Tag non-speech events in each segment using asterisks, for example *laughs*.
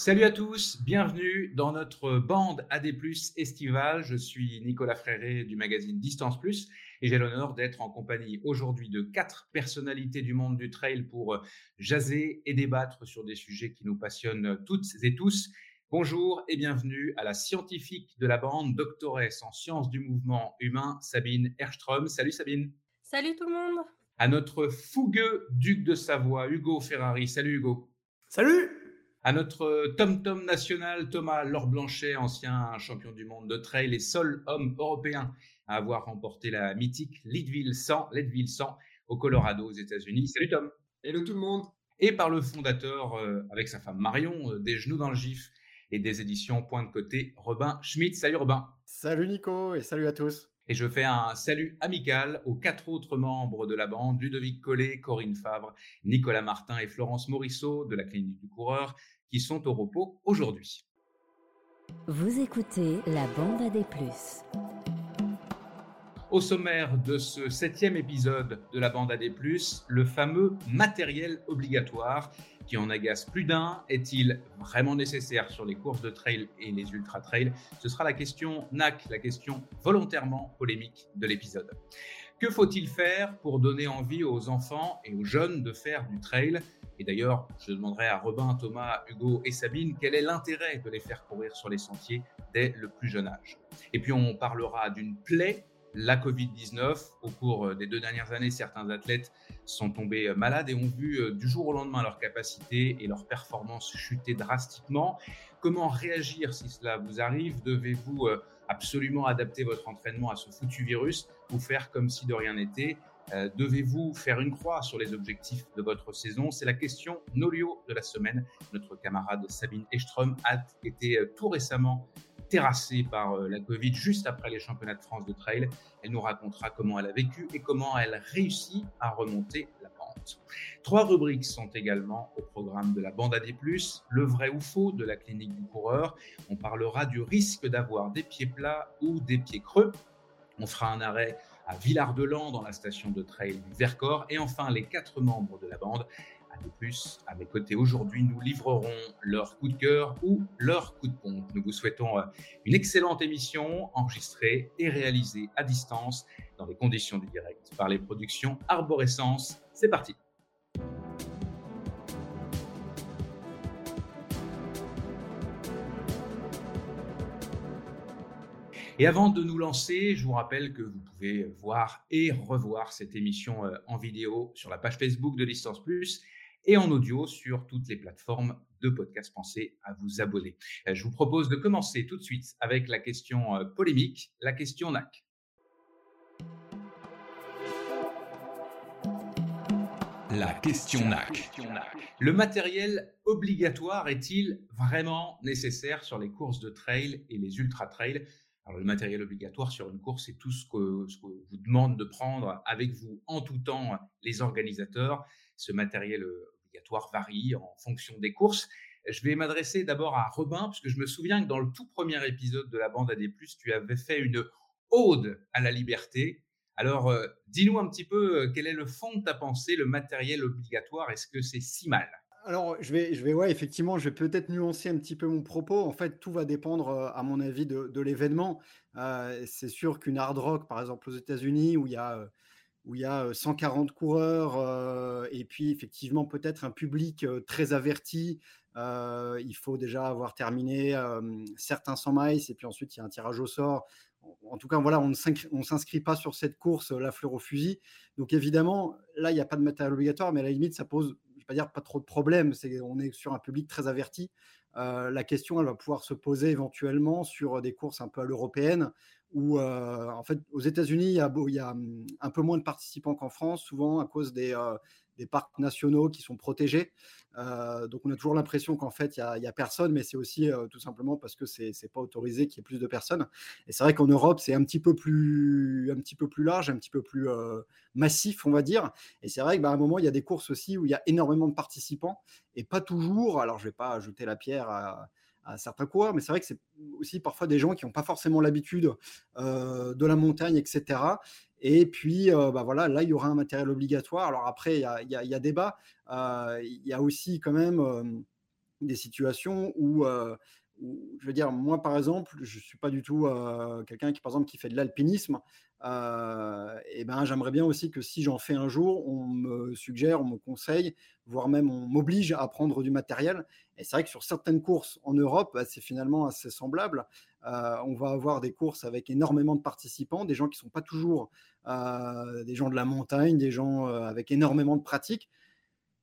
Salut à tous, bienvenue dans notre bande AD+ estivale. Je suis Nicolas Fréré du magazine Distance Plus et j'ai l'honneur d'être en compagnie aujourd'hui de quatre personnalités du monde du trail pour jaser et débattre sur des sujets qui nous passionnent toutes et tous. Bonjour et bienvenue à la scientifique de la bande, doctoresse en sciences du mouvement humain, Sabine Erström. Salut Sabine. Salut tout le monde. À notre fougueux duc de Savoie, Hugo Ferrari. Salut Hugo. Salut à notre tom-tom national, Thomas Laure-Blanchet, ancien champion du monde de trail et seul homme européen à avoir remporté la mythique Leadville 100, Leadville 100 au Colorado aux États-Unis. Salut Tom. Hello tout le monde. Et par le fondateur, euh, avec sa femme Marion, euh, des genoux dans le gif et des éditions Point de côté, Robin Schmidt. Salut Robin. Salut Nico et salut à tous. Et je fais un salut amical aux quatre autres membres de la bande, Ludovic Collet, Corinne Favre, Nicolas Martin et Florence Morisseau de la clinique du coureur, qui sont au repos aujourd'hui. Vous écoutez la bande à des plus. Au sommaire de ce septième épisode de la bande à des plus, le fameux matériel obligatoire qui en agace plus d'un. Est-il vraiment nécessaire sur les courses de trail et les ultra trail Ce sera la question NAC, la question volontairement polémique de l'épisode. Que faut-il faire pour donner envie aux enfants et aux jeunes de faire du trail? Et d'ailleurs, je demanderai à Robin, Thomas, Hugo et Sabine quel est l'intérêt de les faire courir sur les sentiers dès le plus jeune âge? Et puis on parlera d'une plaie la Covid-19. Au cours euh, des deux dernières années, certains athlètes sont tombés euh, malades et ont vu euh, du jour au lendemain leur capacité et leur performance chuter drastiquement. Comment réagir si cela vous arrive? Devez-vous absolument adapter votre entraînement à ce foutu virus ou faire comme si de rien n'était? Devez-vous faire une croix sur les objectifs de votre saison? C'est la question Nolio de la semaine. Notre camarade Sabine Eström a été tout récemment terrassée par euh, la Covid juste après les championnats de France de trail. Elle nous racontera comment elle a vécu et comment elle réussit à remonter la pente. Trois rubriques sont également au programme de la bande AD+, le vrai ou faux de la clinique du coureur. On parlera du risque d'avoir des pieds plats ou des pieds creux. On fera un arrêt à Villard-de-Lans dans la station de trail du Vercors. Et enfin, les quatre membres de la bande de plus, à mes côtés aujourd'hui, nous livrerons leur coup de cœur ou leur coup de pompe. Nous vous souhaitons euh, une excellente émission enregistrée et réalisée à distance dans les conditions du direct par les productions Arborescence. C'est parti. Et avant de nous lancer, je vous rappelle que vous pouvez voir et revoir cette émission euh, en vidéo sur la page Facebook de Distance Plus et en audio sur toutes les plateformes de podcast. Pensez à vous abonner. Euh, je vous propose de commencer tout de suite avec la question euh, polémique, la question NAC. La question NAC. Le matériel obligatoire est-il vraiment nécessaire sur les courses de trail et les ultra trail alors, le matériel obligatoire sur une course, c'est tout ce que, ce que vous demande de prendre avec vous en tout temps les organisateurs. Ce matériel euh, obligatoire varie en fonction des courses. Je vais m'adresser d'abord à Robin, parce que je me souviens que dans le tout premier épisode de la bande AD+, tu avais fait une ode à la liberté. Alors, euh, dis-nous un petit peu euh, quel est le fond de ta pensée, le matériel obligatoire, est-ce que c'est si mal? Alors, je vais, je vais, ouais, effectivement, je vais peut-être nuancer un petit peu mon propos. En fait, tout va dépendre, à mon avis, de, l'événement. c'est sûr qu'une hard rock, par exemple, aux États-Unis, où il y a où il y a 140 coureurs et puis effectivement peut-être un public très averti. il faut déjà avoir terminé certains 100 miles et puis ensuite il y a un tirage au sort. En tout cas, voilà, on ne s'inscrit pas sur cette course la fleur au fusil. Donc évidemment, là, il n'y a pas de matériel obligatoire, mais à la limite, ça pose, je ne vais pas dire pas trop de problèmes. On est sur un public très averti. la question, elle va pouvoir se poser éventuellement sur des courses un peu à l'européenne, où en fait aux États-Unis il, y a mmh, un peu moins de participants qu'en France, souvent à cause des, des parcs nationaux qui sont protégés. donc on a toujours l'impression qu'en fait il n'y a, personne, mais c'est aussi tout simplement parce que c'est n'est pas autorisé qu'il y ait plus de personnes. Et c'est vrai qu'en Europe c'est un petit peu plus un petit peu plus large, un petit peu plus massif on va dire. Et c'est vrai qu'à bah, un moment il y a des courses aussi où il y a énormément de participants et pas toujours. Alors je vais pas ajouter la pierre à certains coureurs, mais c'est vrai que c'est aussi parfois des gens qui n'ont pas forcément l'habitude euh, de la montagne, etc. Et puis, euh, bah voilà, là, il y aura un matériel obligatoire. Alors après, il y a, débat. Euh, il y a aussi quand même des situations où, je veux dire, moi par exemple, je suis pas du tout quelqu'un qui, par exemple, qui fait de l'alpinisme. et ben, j'aimerais bien aussi que si j'en fais un jour, on me suggère, on me conseille, voire même on m'oblige à prendre du matériel. Et c'est vrai que sur certaines courses en Europe, bah, c'est finalement assez semblable. on va avoir des courses avec énormément de participants, des gens qui sont pas toujours des gens de la montagne, des gens avec énormément de pratiques.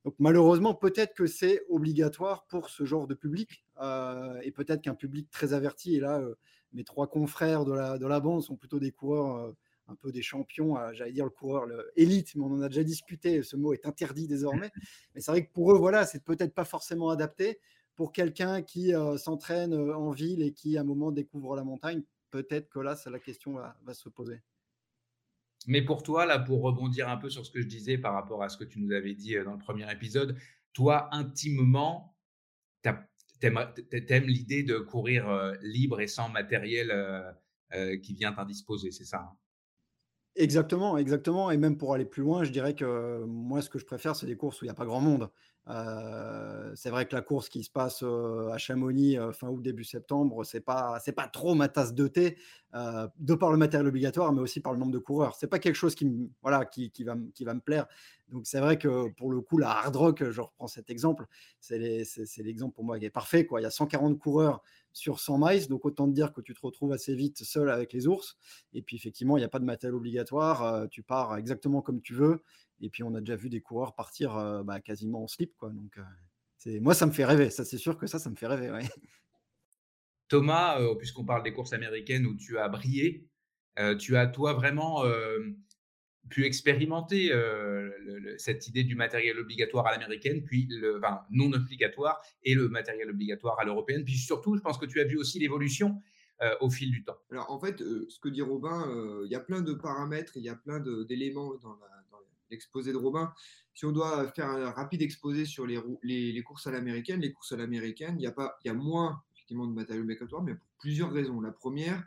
Donc malheureusement, peut-être que c'est obligatoire pour ce genre de public, euh, et peut-être qu'un public très averti, et là, euh, mes trois confrères de la, de la bande sont plutôt des coureurs, euh, un peu des champions, j'allais dire le coureur le élite, mais on en a déjà discuté, ce mot est interdit désormais. *laughs* Mais c'est vrai que pour eux, voilà, c'est peut-être pas forcément adapté. Pour quelqu'un qui s'entraîne en ville et qui, à un moment, découvre la montagne, peut-être que là, c'est la question va se poser. Mais pour toi, là, pour rebondir un peu sur ce que je disais par rapport à ce que tu nous avais dit dans le premier épisode, toi, intimement, tu aimes l'idée de courir libre et sans matériel qui vient t'indisposer, c'est ça hein? Exactement, exactement. Et même pour aller plus loin, je dirais que moi, ce que je préfère, c'est des courses où il n'y a pas grand monde. Euh, c'est vrai que la course qui se passe à Chamonix fin août début septembre, c'est pas c'est pas trop ma tasse de thé, de par le matériel obligatoire, mais aussi par le nombre de coureurs. C'est pas quelque chose qui voilà qui, qui, va qui va me plaire. Donc c'est vrai que pour le coup la hard rock, je reprends cet exemple, c'est l'exemple pour moi qui est parfait quoi. Il y a 140 coureurs sur 100 miles, donc autant te dire que tu te retrouves assez vite seul avec les ours. Et puis effectivement, il n'y a pas de matériel obligatoire, tu pars exactement comme tu veux. Et puis, on a déjà vu des coureurs partir bah, quasiment en slip. Quoi. Donc, c'est... moi, ça me fait rêver. Ça, c'est sûr que ça, ça me fait rêver. Thomas, puisqu'on parle des courses américaines où tu as brillé, tu as, toi, vraiment pu expérimenter cette idée du matériel obligatoire à l'américaine, puis le, enfin, non obligatoire, et le matériel obligatoire à l'européenne. Puis surtout, je pense que tu as vu aussi l'évolution au fil du temps. Alors en fait, ce que dit Robin, il y a plein de paramètres, il y a plein d'éléments dans la, l'exposé de Robin. Si on doit faire un rapide exposé sur les, courses à l'américaine, les courses à l'américaine, il y, a pas, il y a moins effectivement de matériel obligatoire, mais pour plusieurs raisons. La première,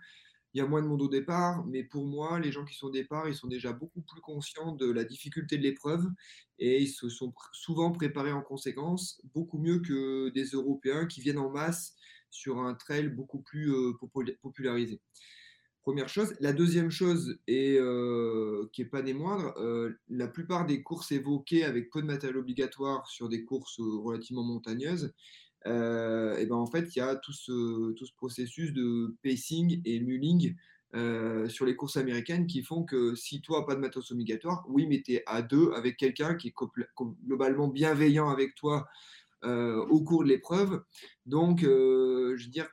il y a moins de monde au départ, mais pour moi, les gens qui sont au départ, ils sont déjà beaucoup plus conscients de la difficulté de l'épreuve et ils se sont souvent préparés en conséquence, beaucoup mieux que des Européens qui viennent en masse sur un trail beaucoup plus euh, popularisé. Première chose. La deuxième chose, et euh, qui n'est pas des moindres, euh, la plupart des courses évoquées avec peu de matériel obligatoire sur des courses euh, relativement montagneuses, et ben en fait, il y a tout ce, tout ce processus de pacing et mulling sur les courses américaines qui font que si toi, pas de matos obligatoire, oui, mais tu es à deux avec quelqu'un qui est globalement bienveillant avec toi au cours de l'épreuve. Donc, je veux dire,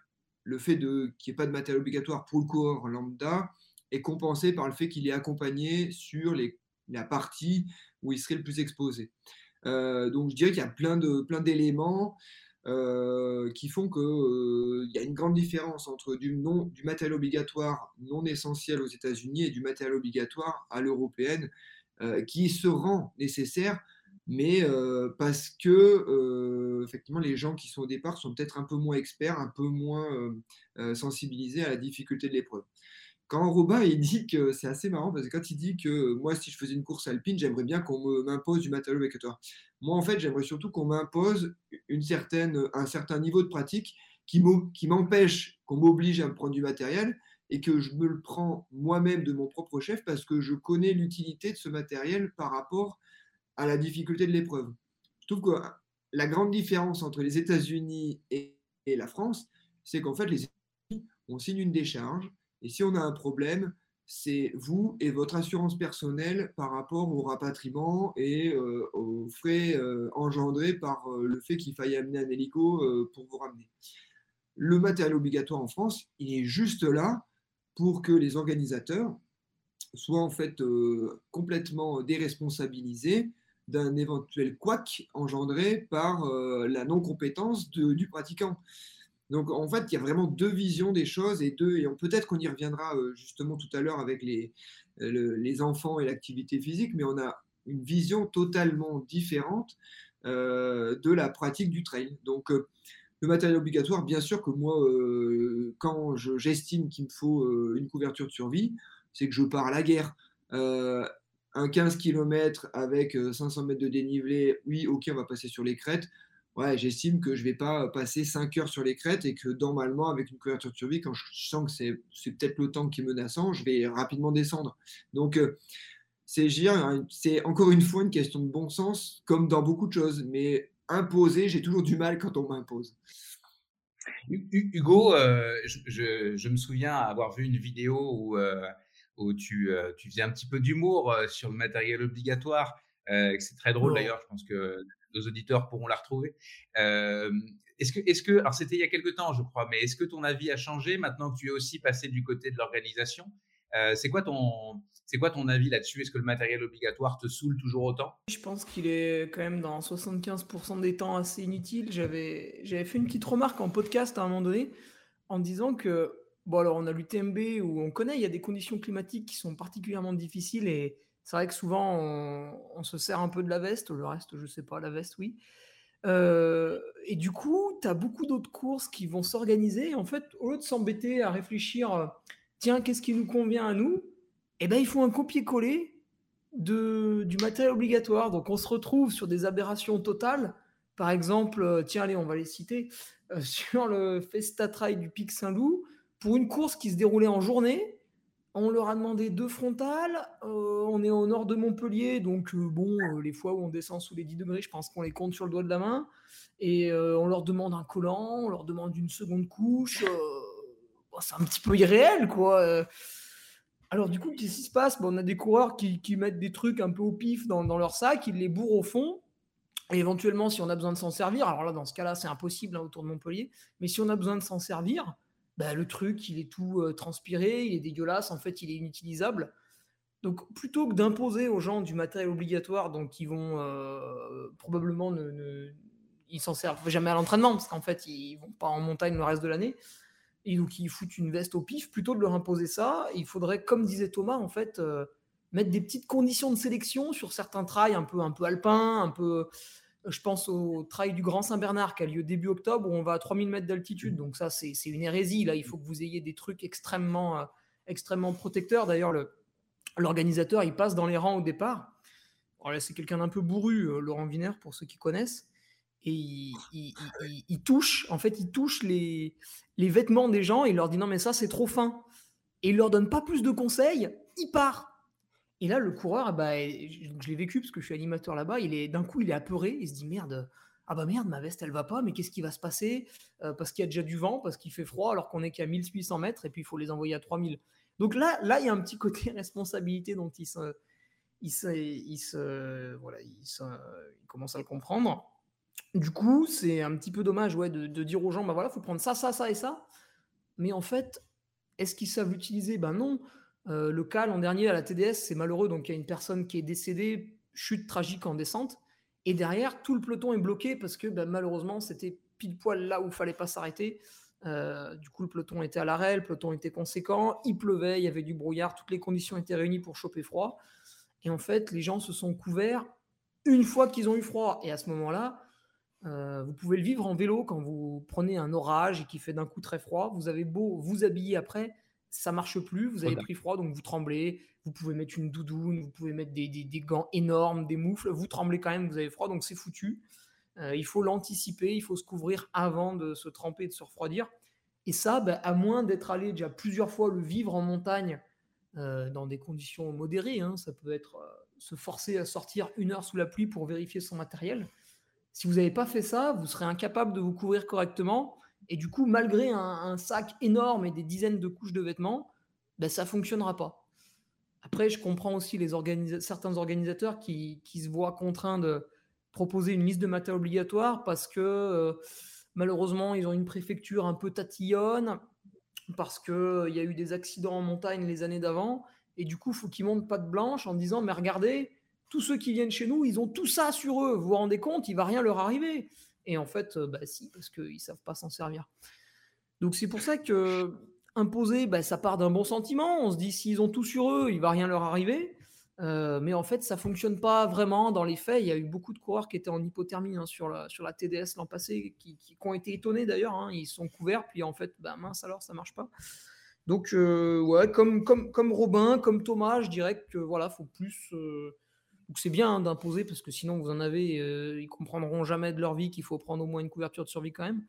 le fait qu'il n'y ait pas de matériel obligatoire pour le coureur lambda est compensé par le fait qu'il est accompagné sur la partie où il serait le plus exposé. Euh, donc je dirais qu'il y a plein, d'éléments euh, qui font qu'il euh, y a une grande différence entre du matériel obligatoire non essentiel aux États-Unis et du matériel obligatoire à l'européenne qui se rend nécessaire mais euh, parce que euh, effectivement les gens qui sont au départ sont peut-être un peu moins experts, un peu moins euh, sensibilisés à la difficulté de l'épreuve. Quand Robin il dit que c'est assez marrant parce que quand il dit que moi si je faisais une course alpine j'aimerais bien qu'on m'impose du matériel obligatoire. Moi en fait j'aimerais surtout qu'on m'impose une certaine un certain niveau de pratique qui m'empêche qu'on m'oblige à me prendre du matériel et que je me le prends moi-même de mon propre chef parce que je connais l'utilité de ce matériel par rapport à la difficulté de l'épreuve. Je trouve que la grande différence entre les États-Unis et, la France, c'est qu'en fait, les États-Unis, on signe une décharge, et si on a un problème, c'est vous et votre assurance personnelle par rapport au rapatriement et euh, aux frais euh, engendrés par euh, le fait qu'il faille amener un hélico pour vous ramener. Le matériel obligatoire en France, il est juste là pour que les organisateurs soient en fait complètement déresponsabilisés d'un éventuel couac engendré par euh, la non-compétence du pratiquant. Donc en fait, il y a vraiment deux visions des choses et deux, et peut-être qu'on y reviendra euh, justement tout à l'heure avec les, les enfants et l'activité physique, mais on a une vision totalement différente euh, de la pratique du trail. Donc le matériel obligatoire, bien sûr que moi, quand j'estime qu'il me faut une couverture de survie, c'est que je pars à la guerre un 15 km avec 500 euh, mètres de dénivelé, oui, ok, on va passer sur les crêtes. ouais, j'estime que je ne vais pas passer 5 heures sur les crêtes et que normalement, avec une couverture de survie, quand je sens que c'est, peut-être le temps qui est menaçant, je vais rapidement descendre. Donc, euh, c'est, c'est encore une fois une question de bon sens, comme dans beaucoup de choses. Mais imposer, j'ai toujours du mal quand on m'impose. Hugo, euh, je, me souviens avoir vu une vidéo où, où tu, tu, faisais un petit peu d'humour sur le matériel obligatoire. c'est très drôle d'ailleurs, je pense que nos auditeurs pourront la retrouver. Euh, est-ce que, est-ce que, alors c'était il y a quelques temps, je crois, mais est-ce que ton avis a changé maintenant que tu es aussi passé du côté de l'organisation? Euh, C'est quoi ton, c'est quoi ton avis là-dessus? Est-ce que le matériel obligatoire te saoule toujours autant? Je pense qu'il est quand même dans 75% des temps assez inutile. J'avais, j'avais fait une petite remarque en podcast à un moment donné en disant que, bon alors on a l'UTMB où on connaît, il y a des conditions climatiques qui sont particulièrement difficiles et c'est vrai que souvent, on, se sert un peu de la veste, le reste, je sais pas, la veste, oui. Euh, et du coup, tu as beaucoup d'autres courses qui vont s'organiser. En fait, au lieu de s'embêter à réfléchir, euh, tiens, qu'est-ce qui nous convient à nous Eh bien, il faut un copier-coller du matériel obligatoire. Donc, on se retrouve sur des aberrations totales. Par exemple, euh, tiens, allez, on va les citer, *laughs* sur le Festa Trail du Pic Saint-Loup, pour une course qui se déroulait en journée, on leur a demandé deux frontales. Euh, on est au nord de Montpellier, donc euh, bon, euh, les fois où on descend sous les 10 degrés, je pense qu'on les compte sur le doigt de la main. Et on leur demande un collant, on leur demande une seconde couche. c'est un petit peu irréel, quoi. Alors du coup, qu'est-ce qui se passe? On a des coureurs qui, mettent des trucs un peu au pif dans, leur sac, ils les bourrent au fond. Et éventuellement, si on a besoin de s'en servir, alors là, dans ce cas-là, c'est impossible hein, autour de Montpellier, mais si on a besoin de s'en servir, bah, le truc, il est tout euh, transpiré, il est dégueulasse, en fait, il est inutilisable. Donc, plutôt que d'imposer aux gens du matériel obligatoire, donc ils vont euh, probablement ne, ils s'en servent jamais à l'entraînement, parce qu'en fait, ils vont pas en montagne le reste de l'année. Et donc, ils foutent une veste au pif. Plutôt de leur imposer ça, il faudrait, comme disait Thomas, en fait, euh, mettre des petites conditions de sélection sur certains trails un peu, un peu alpins, un peu je pense au trail du Grand Saint-Bernard qui a lieu début octobre où on va à 3000 mètres d'altitude. Donc ça, c'est une hérésie. Là, il faut que vous ayez des trucs extrêmement, euh, extrêmement protecteurs. D'ailleurs, l'organisateur, il passe dans les rangs au départ. c'est quelqu'un d'un peu bourru, euh, Laurent Viner, pour ceux qui connaissent. Et il, touche, en fait, il touche les, les vêtements des gens et il leur dit non, mais ça, c'est trop fin. Et il leur donne pas plus de conseils, il part. Et là, le coureur, bah, je l'ai vécu parce que je suis animateur là-bas, il est d'un coup, il est apeuré, il se dit merde, ah bah merde, ma veste elle va pas, mais qu'est-ce qui va se passer? Euh, Parce qu'il y a déjà du vent, parce qu'il fait froid, alors qu'on est qu'à 1800 mètres et puis il faut les envoyer à 3000. Donc là, là, il y a un petit côté *laughs* responsabilité dont il se, il se, il se, voilà, il, il commence à le comprendre. Du coup, c'est un petit peu dommage, ouais, de, de dire aux gens, bah voilà, faut prendre ça, ça, ça et ça. Mais en fait, est-ce qu'ils savent l'utiliser? Ben non. Euh, le cas l'an dernier à la TDS, c'est malheureux. Donc il y a une personne qui est décédée, chute tragique en descente. Et derrière, tout le peloton est bloqué parce que ben, malheureusement, c'était pile poil là où il fallait pas s'arrêter. Euh, du coup, le peloton était à l'arrêt, le peloton était conséquent, il pleuvait, il y avait du brouillard, toutes les conditions étaient réunies pour choper froid. Et en fait, les gens se sont couverts une fois qu'ils ont eu froid. Et à ce moment-là, euh, vous pouvez le vivre en vélo quand vous prenez un orage et qui fait d'un coup très froid. Vous avez beau vous habiller après, ça marche plus, vous avez pris froid, donc vous tremblez, vous pouvez mettre une doudoune, vous pouvez mettre des, gants énormes, des moufles, vous tremblez quand même, vous avez froid, donc c'est foutu. Euh, il faut l'anticiper, il faut se couvrir avant de se tremper et de se refroidir. Et ça, bah, à moins d'être allé déjà plusieurs fois le vivre en montagne euh, dans des conditions modérées, hein, ça peut être euh, se forcer à sortir une heure sous la pluie pour vérifier son matériel. Si vous n'avez pas fait ça, vous serez incapable de vous couvrir correctement et du coup, malgré un, sac énorme et des dizaines de couches de vêtements, ben, ça ne fonctionnera pas. Après, je comprends aussi les certains organisateurs qui, se voient contraints de proposer une liste de matériel obligatoire parce que euh, malheureusement, ils ont une préfecture un peu tatillonne, parce qu'il euh, y a eu des accidents en montagne les années d'avant. Et du coup, il faut qu'ils montent pas de blanche en disant Mais regardez, tous ceux qui viennent chez nous, ils ont tout ça sur eux. Vous vous rendez compte, il va rien leur arriver. Et en fait, euh, bah si, parce qu'ils ne savent pas s'en servir. Donc c'est pour ça que imposer, bah, ça part d'un bon sentiment. On se dit s'ils ont tout sur eux, il va rien leur arriver. Euh, mais en fait, ça fonctionne pas vraiment dans les faits. Il y a eu beaucoup de coureurs qui étaient en hypothermie hein, sur, la, TDS l'an passé, qui, ont été étonnés d'ailleurs. Hein. ils sont couverts, puis en fait, bah, mince alors, ça marche pas. Donc, euh, ouais, comme Robin, comme Thomas, je dirais que voilà, faut plus, Donc c'est bien d'imposer parce que sinon vous en avez, euh, ils comprendront jamais de leur vie qu'il faut prendre au moins une couverture de survie quand même.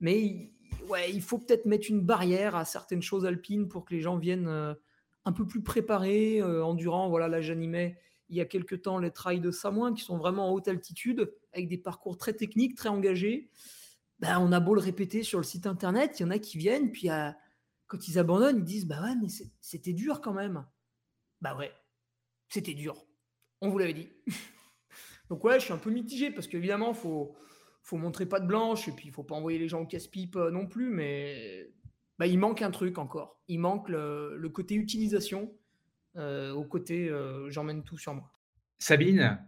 Mais ouais, il faut peut-être mettre une barrière à certaines choses alpines pour que les gens viennent euh, un peu plus préparés, euh, endurant. Voilà, là j'animais il y a quelques temps les trails de Samoin qui sont vraiment en haute altitude avec des parcours très techniques, très engagés. Ben, on a beau le répéter sur le site internet, il y en a qui viennent, puis quand ils abandonnent, ils disent Bah ouais, mais c'était dur quand même. Bah ouais, c'était dur. On vous l'avait dit. *laughs* Donc ouais, je suis un peu mitigé parce qu'évidemment, il faut, faut montrer pas de blanche et puis il faut pas envoyer les gens au casse-pipe euh, non plus, mais bah, il manque un truc encore. Il manque le, côté utilisation euh, au côté euh, j'emmène tout sur moi. Sabine,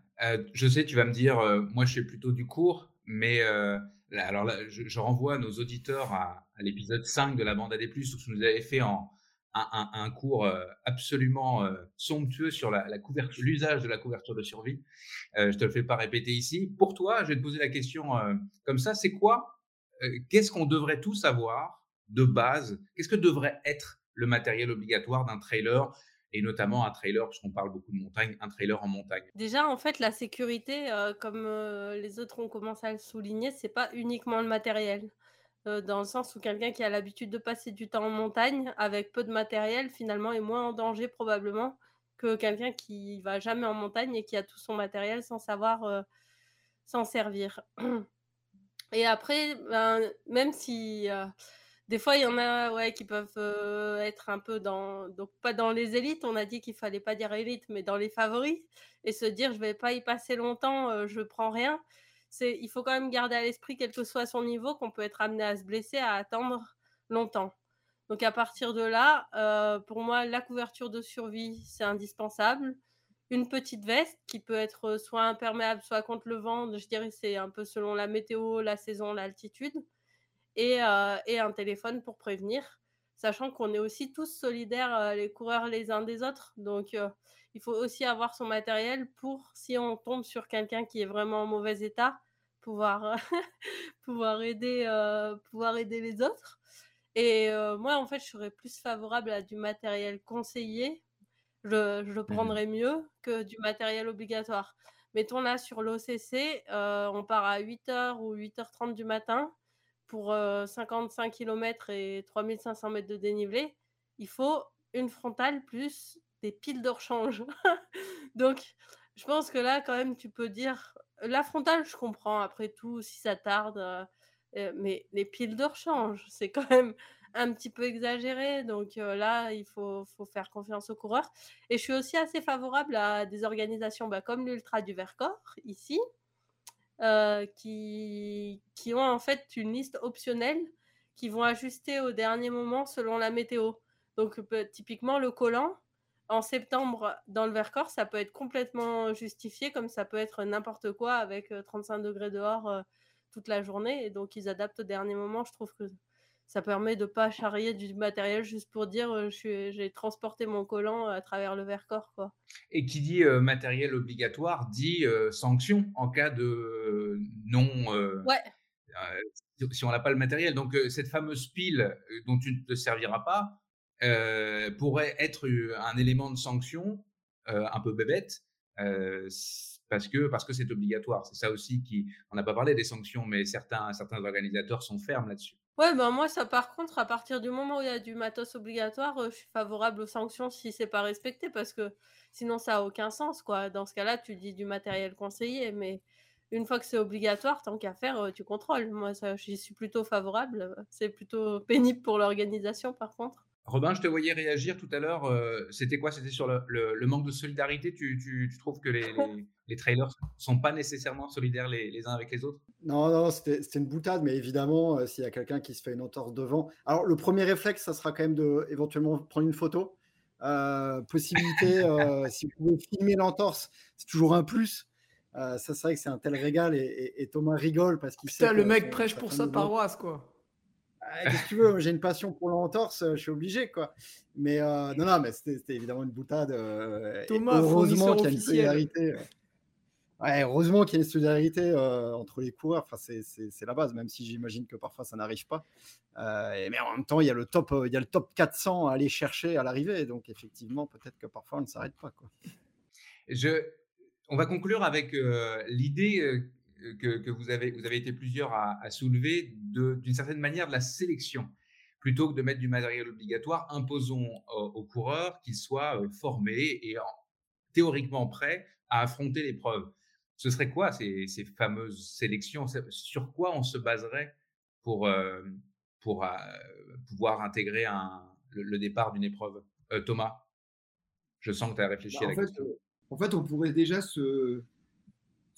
je sais, tu vas me dire, moi je fais plutôt du cours, mais alors là, je, renvoie nos auditeurs à, à l'épisode 5 de la bande AD+, où tu nous avais fait en, un, cours euh, absolument euh, somptueux sur l'usage de la couverture de survie. Euh, je te le fais pas répéter ici. Pour toi, je vais te poser la question comme ça. C'est quoi Qu'est-ce qu'on devrait tous savoir de base? Qu'est-ce que devrait être le matériel obligatoire d'un trailer? Et notamment un trailer, parce qu'on parle beaucoup de montagne, un trailer en montagne. Déjà, en fait, la sécurité, comme les autres ont commencé à le souligner, c'est pas uniquement le matériel. Euh, dans le sens où quelqu'un qui a l'habitude de passer du temps en montagne avec peu de matériel, finalement, est moins en danger probablement que quelqu'un qui va jamais en montagne et qui a tout son matériel sans savoir euh, s'en servir. Et après, ben, même si euh, des fois il y en a ouais, qui peuvent être un peu dans, donc pas dans les élites, on a dit qu'il fallait pas dire élite, mais dans les favoris, et se dire je vais pas y passer longtemps, je prends rien il faut quand même garder à l'esprit, quel que soit son niveau, qu'on peut être amené à se blesser, à attendre longtemps. Donc à partir de là, euh, pour moi, la couverture de survie, c'est indispensable. Une petite veste qui peut être soit imperméable, soit contre le vent. Je dirais c'est un peu selon la météo, la saison, l'altitude. Et, euh, un téléphone pour prévenir, sachant qu'on est aussi tous solidaires, euh, les coureurs les uns des autres. Donc il faut aussi avoir son matériel pour, si on tombe sur quelqu'un qui est vraiment en mauvais état, pouvoir, *laughs* pouvoir, aider, euh, pouvoir aider les autres. Et euh, moi, en fait, je serais plus favorable à du matériel conseillé. Je, je le mmh prendrais mieux que du matériel obligatoire. Mettons là sur l'OCC, euh, on part à 8h ou 8h30 du matin pour 55 km et 3500 mètres de dénivelé. Il faut une frontale plus des piles de rechange. *laughs* Donc, je pense que là, quand même, tu peux dire la frontale, je comprends, après tout, si ça tarde, euh, euh, mais les piles de rechange, c'est quand même un petit peu exagéré. Donc euh, là, il faut, faire confiance aux coureurs. Et je suis aussi assez favorable à des organisations bah, comme l'Ultra du Vercors, ici, qui, qui ont en fait une liste optionnelle qui vont ajuster au dernier moment selon la météo. Donc typiquement, le collant, en septembre, dans le Vercors, ça peut être complètement justifié, comme ça peut être n'importe quoi avec 35 degrés dehors toute la journée. Et donc, ils adaptent au dernier moment. Je trouve que ça permet de ne pas charrier du matériel juste pour dire j'ai transporté mon collant à travers le Vercors. Quoi. Et qui dit matériel obligatoire dit sanction en cas de non. ouais. si on n'a pas le matériel. Donc, cette fameuse pile dont tu ne te serviras pas, euh, pourrait être un élément de sanction euh, un peu bébête euh, parce que parce que c'est obligatoire. C'est ça aussi qui on n'a pas parlé des sanctions, mais certains certains organisateurs sont fermes là-dessus. Ouais, ben moi ça par contre à partir du moment où il y a du matos obligatoire, je suis favorable aux sanctions si c'est pas respecté parce que sinon ça a aucun sens quoi. Dans ce cas-là, tu dis du matériel conseillé, mais une fois que c'est obligatoire, tant qu'à faire, tu contrôles. Moi, j'y suis plutôt favorable. C'est plutôt *laughs* pénible pour l'organisation, par contre. Robin, je te voyais réagir tout à l'heure. Euh, c'était quoi? C'était sur le, manque de solidarité. Tu, trouves que les, les, trailers ne sont pas nécessairement solidaires les, uns avec les autres? Non, non, c'était une boutade, mais évidemment, euh, s'il y a quelqu'un qui se fait une entorse devant. Alors, le premier réflexe, ça sera quand même de éventuellement prendre une photo. Euh, possibilité, *laughs* si vous pouvez filmer l'entorse, c'est toujours un plus. ça, c'est vrai que c'est un tel régal et, Thomas rigole parce qu'il sait. le mec prêche pour sa paroisse, quoi. Qu'est-ce que tu veux J'ai une passion pour l'entorse, euh, je suis obligé, quoi. Mais euh, non, non, mais c'était évidemment une boutade. Euh, Thomas, heureusement qu'il y a une solidarité. Ouais, heureusement qu'il y a une solidarité entre les coureurs. Enfin, c'est la base, même si j'imagine que parfois ça n'arrive pas. mais en même temps, il y a le top, il y a le top 400 à aller chercher à l'arrivée. Donc effectivement, peut-être que parfois on ne s'arrête pas. Quoi. Je, On va conclure avec l'idée que, vous, avez, vous avez été plusieurs à, soulever d'une certaine manière de la sélection. Plutôt que de mettre du matériel obligatoire, imposons aux, coureurs qu'ils soient formés et théoriquement prêts à affronter l'épreuve. Ce serait quoi ces, fameuses sélections? Sur quoi on se baserait pour, pour pouvoir intégrer un, le, départ d'une épreuve? Thomas, je sens que tu as réfléchi bah, à la question. En fait, on pourrait déjà se,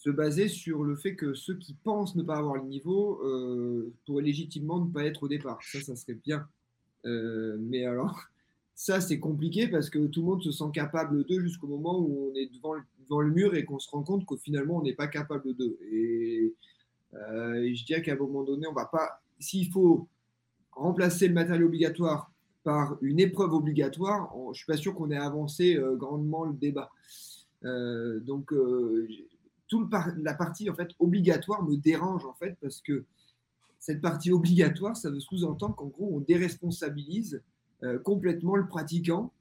se baser sur le fait que ceux qui pensent ne pas avoir le niveau euh, pourraient légitimement ne pas être au départ. Ça, ça serait bien. Euh, mais alors, *laughs* ça, c'est compliqué parce que tout le monde se sent capable d'eux jusqu'au moment où on est devant le, mur et qu'on se rend compte qu'au finalement, on n'est pas capable d'eux. Et, euh, je dirais qu'à un moment donné, on va pas. S'il faut remplacer le matériel obligatoire par une épreuve obligatoire, je suis pas sûr qu'on ait avancé grandement le débat. donc, toute la partie en fait obligatoire me dérange en fait parce que cette partie obligatoire, ça veut sous-entendre qu'en gros on déresponsabilise euh, complètement le pratiquant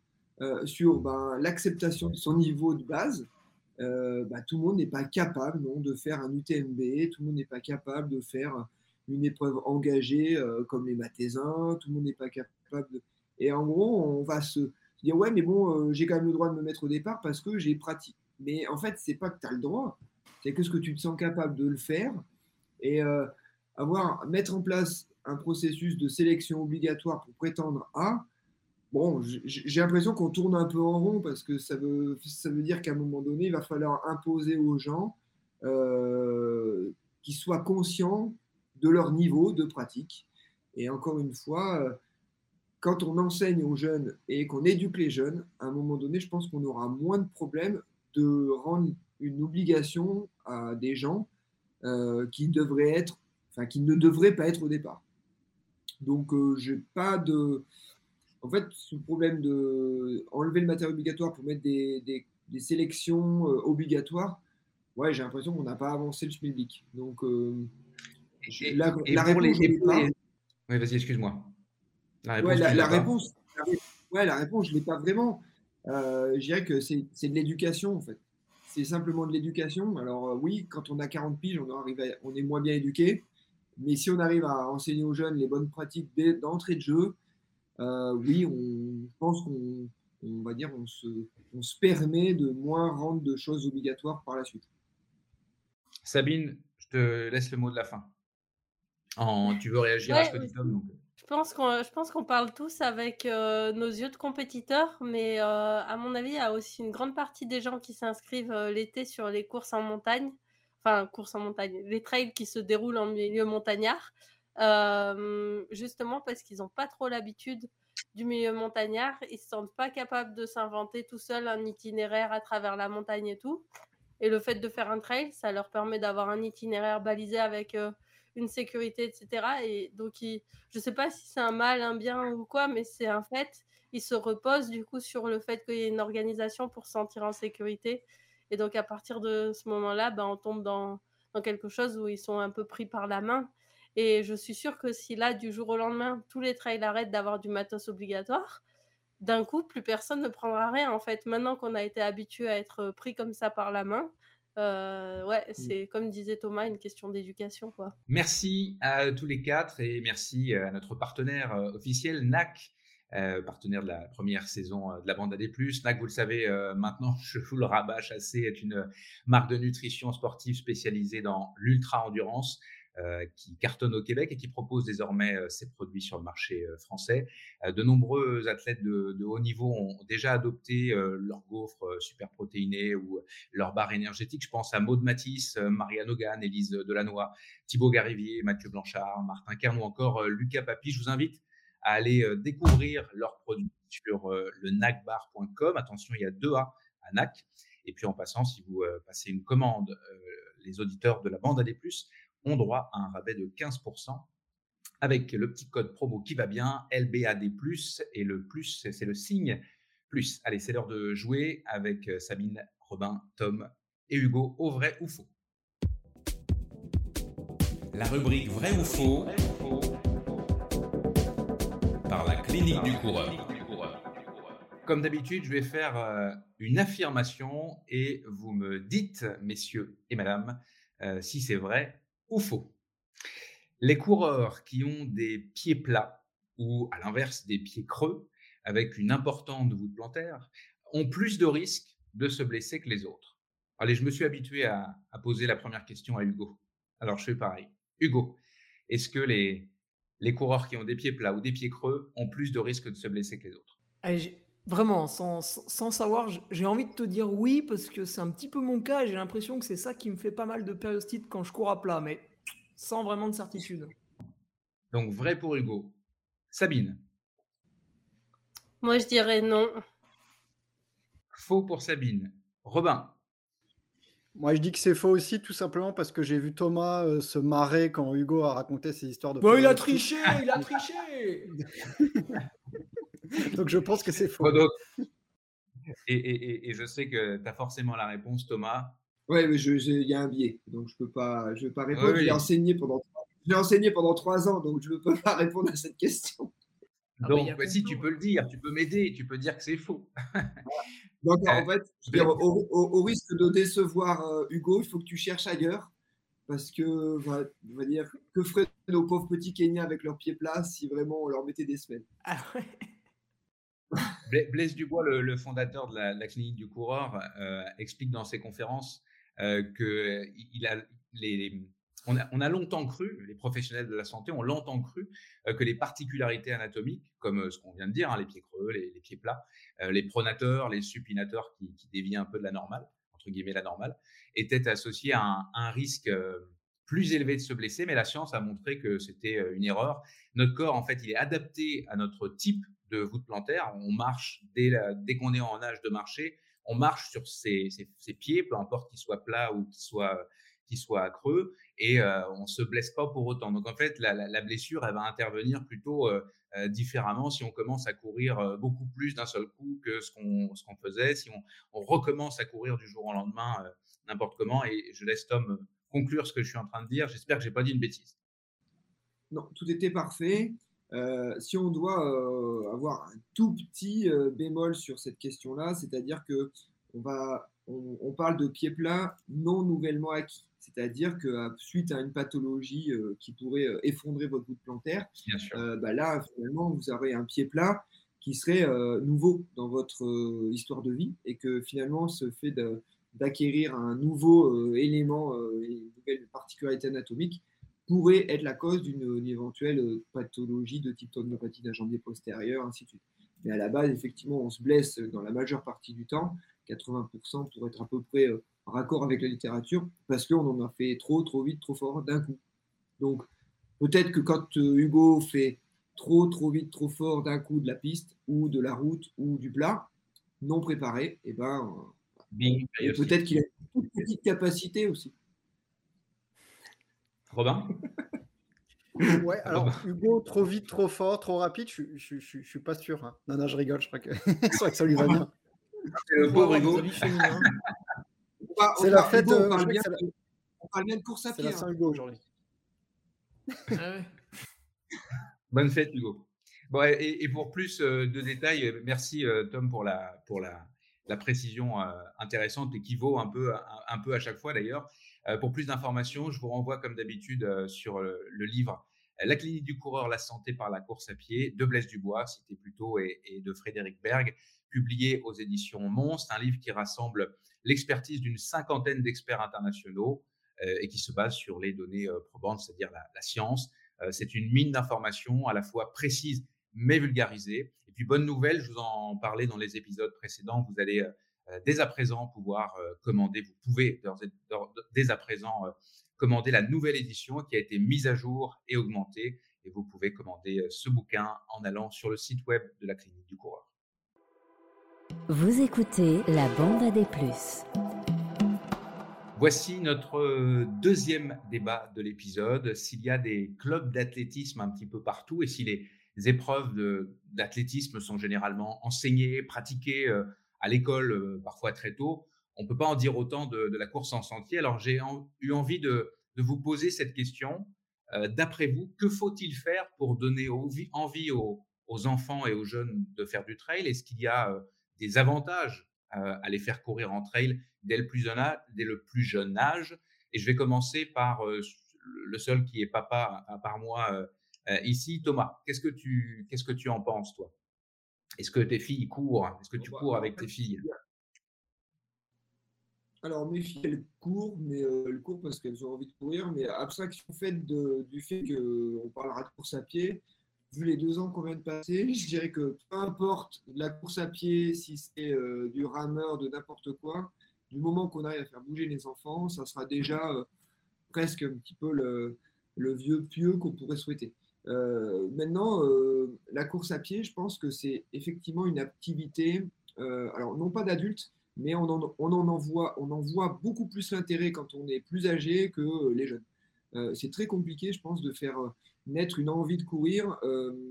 euh, sur ben, l'acceptation de son niveau de base. Euh, ben, tout le monde n'est pas capable non, de faire un UTMB, tout le monde n'est pas capable de faire une épreuve engagée comme les mathésins, tout le monde n'est pas capable de... Et en gros, on va se dire, ouais, mais bon, j'ai quand même le droit de me mettre au départ parce que j'ai pratiqué. Mais en fait, c'est pas que tu as le droit, c'est que ce que tu te sens capable de le faire et euh, avoir, mettre en place un processus de sélection obligatoire pour prétendre à. Bon, j'ai l'impression qu'on tourne un peu en rond parce que ça veut, ça veut dire qu'à un moment donné, il va falloir imposer aux gens euh, qu'ils soient conscients de leur niveau de pratique. Et encore une fois, euh, quand on enseigne aux jeunes et qu'on éduque les jeunes, à un moment donné, je pense qu'on aura moins de problèmes de rendre une obligation à des gens euh, qui devraient être, enfin qui ne devraient pas être au départ. Donc euh, j'ai pas de, en fait, ce problème de enlever le matériel obligatoire pour mettre des, des, des sélections euh, obligatoires, ouais, j'ai l'impression qu'on n'a pas avancé le SMILBIC. Donc la, réponse, les, Oui, vas-y, excuse-moi. La réponse, ouais, la, réponse, ouais, la réponse, je l'ai pas vraiment. je dirais que c'est de l'éducation en fait c'est simplement de l'éducation. Alors euh, oui, quand on a 40 piges, on, arrive on est moins bien éduqué. Mais si on arrive à enseigner aux jeunes les bonnes pratiques d'entrée de jeu, euh, oui, on pense qu'on va dire, on se, on se permet de moins rendre de choses obligatoires par la suite. Sabine, je te laisse le mot de la fin. En, tu veux réagir à ce que dit Tom je je pense qu'on parle tous avec euh, nos yeux de compétiteurs, mais euh, à mon avis, il y a aussi une grande partie des gens qui s'inscrivent euh, l'été sur les courses en montagne, enfin courses en montagne, les trails qui se déroulent en milieu montagnard, justement parce qu'ils n'ont pas trop l'habitude du milieu montagnard, ils se sentent pas capables de s'inventer tout seul un itinéraire à travers la montagne et tout. Et le fait de faire un trail, ça leur permet d'avoir un itinéraire balisé avec une sécurité, etc. Et donc, il, je ne sais pas si c'est un mal, un bien ou quoi, mais c'est un fait. Il se repose du coup sur le fait qu'il y ait une organisation pour se sentir en sécurité. Et donc, à partir de ce moment-là, ben, on tombe dans, dans quelque chose où ils sont un peu pris par la main. Et je suis sûre que si là, du jour au lendemain, tous les trails arrêtent d'avoir du matos obligatoire, d'un coup, plus personne ne prendra rien. En fait, maintenant qu'on a été habitué à être pris comme ça par la main, euh, ouais, mmh. c'est comme disait Thomas, une question d'éducation. quoi. Merci à tous les quatre et merci à notre partenaire euh, officiel, NAC, euh, partenaire de la première saison de la bande AD+. NAC, vous le savez maintenant, *laughs* je vous le rabâche assez, est une marque de nutrition sportive spécialisée dans l'ultra-endurance. Euh, qui cartonne au Québec et qui propose désormais euh, ses produits sur le marché euh, français. de nombreux athlètes de, haut niveau ont déjà adopté leur gaufre super protéiné ou leur barre énergétique. Je pense à Maud Matisse, Marianne Hogan, Élise Delannoy, Thibaut Garivier, Mathieu Blanchard, Martin Kern ou encore Lucas Papy. Je vous invite à aller découvrir leurs produits sur le nacbar.com. Attention, il y a deux A à NAC. Et puis en passant, si vous passez une commande, les auditeurs de la bande AD+, ont droit à un rabais de 15% avec le petit code promo qui va bien, LBAD+, et le plus, c'est le signe plus. Allez, c'est l'heure de jouer avec euh, Sabine, Robin, Tom et Hugo au vrai ou faux. La rubrique vrai ou faux par la clinique du coureur. Comme d'habitude, je vais faire euh, une affirmation et vous me dites, messieurs et madame, euh, si c'est vrai ou faux? Les coureurs qui ont des pieds plats ou à l'inverse des pieds creux avec une importante voûte plantaire ont plus de risques de se blesser que les autres. Allez, je me suis habitué à, poser la première question à Hugo. Alors je fais pareil. Hugo, est-ce que les, les coureurs qui ont des pieds plats ou des pieds creux ont plus de risques de se blesser que les autres? Vraiment, sans, sans savoir, j'ai envie de te dire oui parce que c'est un petit peu mon cas et j'ai l'impression que c'est ça qui me fait pas mal de périostites quand je cours à plat, mais sans vraiment de certitude. Donc vrai pour Hugo. Sabine Moi je dirais non. Faux pour Sabine. Robin moi, je dis que c'est faux aussi, tout simplement parce que j'ai vu Thomas euh, se marrer quand Hugo a raconté ses histoires de. Bon, il a triché, il a triché *laughs* *laughs* Donc, je pense que c'est faux. et, je sais que tu as forcément la réponse, Thomas. Oui, mais il y a un biais, donc je ne peux pas, je peux pas répondre. J'ai enseigné pendant, enseigné pendant trois ans, donc je ne peux pas répondre à cette question. Ah bah, donc, si tu peux le dire, tu peux m'aider, tu peux dire que c'est faux. *laughs* Donc, en euh, fait, au, risque de décevoir euh, Hugo, il faut que tu cherches ailleurs. Parce que, on va dire, que feraient nos pauvres petits Kenyans avec leurs pieds plats si vraiment on leur mettait des semaines ah Blaise Dubois, le, fondateur de la, clinique du coureur, euh, explique dans ses conférences que il a les, on a, longtemps cru, les professionnels de la santé ont longtemps cru euh, que les particularités anatomiques, comme euh, ce qu'on vient de dire, hein, les pieds creux, les, pieds plats, euh, les pronateurs, les supinateurs qui, qui, un peu de la normale, entre guillemets la normale, étaient associés à un, risque plus élevé de se blesser, mais la science a montré que c'était une erreur. Notre corps, en fait, il est adapté à notre type de voûte plantaire. On marche dès, dès qu'on est en âge de marcher, on marche sur ses, ses pieds, peu importe qu'ils soient plats ou qu'ils soient qui soit creux et euh, on se blesse pas pour autant. Donc en fait, la, blessure, elle va intervenir plutôt euh, euh, différemment si on commence à courir beaucoup plus d'un seul coup que ce qu'on ce qu'on faisait, si on, on, recommence à courir du jour au lendemain n'importe comment. Et je laisse Tom conclure ce que je suis en train de dire. J'espère que j'ai pas dit une bêtise. Non, tout était parfait. Si on doit avoir un tout petit bémol sur cette question-là, c'est-à-dire que on va on, parle de pieds plats non nouvellement acquis. C'est-à-dire que euh, suite à une pathologie euh, qui pourrait euh, effondrer votre voûte plantaire, bah là, finalement, vous aurez un pied plat qui serait nouveau dans votre histoire de vie et que finalement, ce fait d'acquérir un nouveau élément, une nouvelle particularité anatomique, pourrait être la cause d'une éventuelle pathologie de type tendinopathie d'un jambier postérieur, ainsi de suite. Mais à la base, effectivement, on se blesse dans la majeure partie du temps 80% pour être à peu près euh, en raccord avec la littérature, parce qu'on en a fait trop, trop vite, trop fort d'un coup. Donc, peut-être que quand euh, Hugo fait trop, trop vite, trop fort d'un coup de la piste, ou de la route, ou du plat, non préparé, et eh ben, euh, peut-être qu'il a une petite capacité aussi. Robin *laughs* Ouais, alors Hugo, trop vite, trop fort, trop rapide, je, je, je, suis pas sûr. Hein. Non, non, je rigole, je crois que, *laughs* je crois que ça lui va bien. C'est le pauvre Hugo. C'est la fête. on, parle bien, de course à pied. C'est la Saint-Hugo aujourd'hui. Ah *laughs* Bonne fête, Hugo. Bon, et, pour plus euh, de détails, euh, merci euh, Tom pour la, pour la, la précision intéressante et qui vaut un peu, un, peu à chaque fois d'ailleurs. Pour plus d'informations, je vous renvoie comme d'habitude sur le, livre La clinique du coureur, la santé par la course à pied de Blaise Dubois, cité plus tôt, et, de Frédéric Berg publié aux éditions Monstre, un livre qui rassemble l'expertise d'une cinquantaine d'experts internationaux euh, et qui se base sur les données euh, probantes, c'est-à-dire la, science. Euh, c'est une mine d'informations à la fois précise mais vulgarisée. Et puis, bonne nouvelle, je vous en parlais dans les épisodes précédents, vous allez dès à présent pouvoir commander, vous pouvez dès à présent commander la nouvelle édition qui a été mise à jour et augmentée. Et vous pouvez commander ce bouquin en allant sur le site web de la clinique du coureur. Vous écoutez la bande à des plus. Voici notre euh, deuxième débat de l'épisode. S'il y a des clubs d'athlétisme un petit peu partout et si les épreuves d'athlétisme sont généralement enseignées, pratiquées euh, à l'école, euh, parfois très tôt, on ne peut pas en dire autant de, la course en sentier. Alors j'ai eu envie de, vous poser cette question. D'après vous, que faut-il faire pour donner envie aux, enfants et aux jeunes de faire du trail? Est-ce qu'il y a des avantages à les faire courir en trail dès le plus jeune âge? Et je vais commencer par le seul qui est papa à part moi ici, Thomas. Qu'est-ce que tu qu'est-ce que tu en penses toi? Est-ce que tes filles courent? Est-ce que tu Bah, cours avec tes filles? Alors, mes filles, elles courent, mais euh, elles courent parce qu'elles ont envie de courir. Mais abstraction faite de- du fait qu'on parlera de course à pied, vu les deux ans qu'on vient de passer, je dirais que peu importe la course à pied, si c'est euh, du rameur, de n'importe quoi, du moment qu'on arrive à faire bouger les enfants, ça sera déjà euh, presque un petit peu le, le vieux pieux qu'on pourrait souhaiter. Euh, maintenant, euh, la course à pied, je pense que c'est effectivement une activité, euh, alors non pas d'adultes, mais on en, on en, en voit, on en voit beaucoup plus l'intérêt quand on est plus âgé que les jeunes. C'est très compliqué, je pense, de faire naître une envie de courir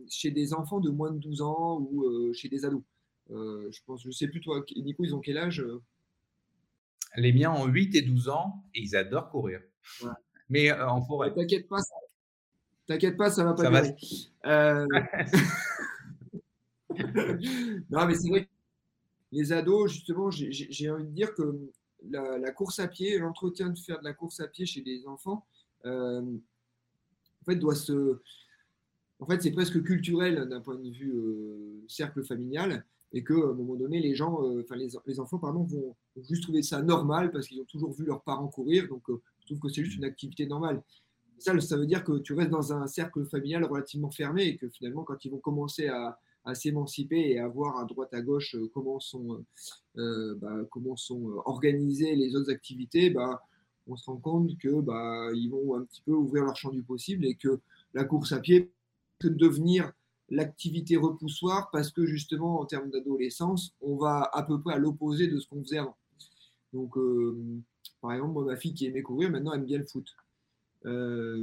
chez des enfants de moins de 12 ans ou chez des ados. Je pense, je sais plus toi, Nico, ils ont quel âge Les miens ont 8 et 12 ans et ils adorent courir. Ouais. Mais en forêt. T'inquiète pas, ça, t'inquiète pas, ça va pas Ça durer. *laughs* Euh, *laughs* non, mais c'est vrai que les ados, justement, j'ai- envie de dire que la, la course à pied, l'entretien de faire de la course à pied chez des enfants, euh, en fait, doit se. En fait, c'est presque culturel d'un point de vue euh, cercle familial, et que à un moment donné, les gens, euh, enfin les, les enfants, pardon, vont, vont juste trouver ça normal parce qu'ils ont toujours vu leurs parents courir, donc je trouve que c'est juste une activité normale. Ça, ça veut dire que tu restes dans un cercle familial relativement fermé et que finalement, quand ils vont commencer à, s'émanciper et à voir à droite à gauche euh, comment sont, euh, bah, comment sont euh, organisées les autres activités, bah, on se rend compte que bah, ils vont un petit peu ouvrir leur champ du possible et que la course à pied peut devenir l'activité repoussoir parce que justement en termes d'adolescence, on va à peu près à l'opposé de ce qu'on faisait avant. Donc, euh, par exemple, moi, ma fille qui aimait courir, maintenant aime bien le foot. Euh,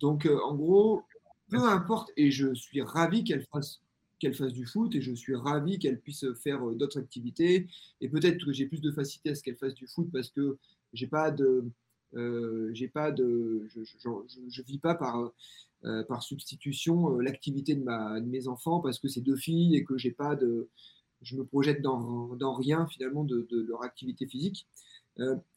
donc, euh, en gros, peu importe, et je suis ravi qu'elle fasse, qu'elle fasse du foot, et je suis ravi qu'elle puisse faire euh, d'autres activités, et peut-être que j'ai plus de facilité à ce qu'elle fasse du foot parce que j'ai pas de, euh, j'ai pas de, je, je, je, je vis pas par, euh, par substitution euh, l'activité de, ma, de mes enfants parce que c'est deux filles et que j'ai pas de, je me projette dans, dans rien finalement de, de leur activité physique.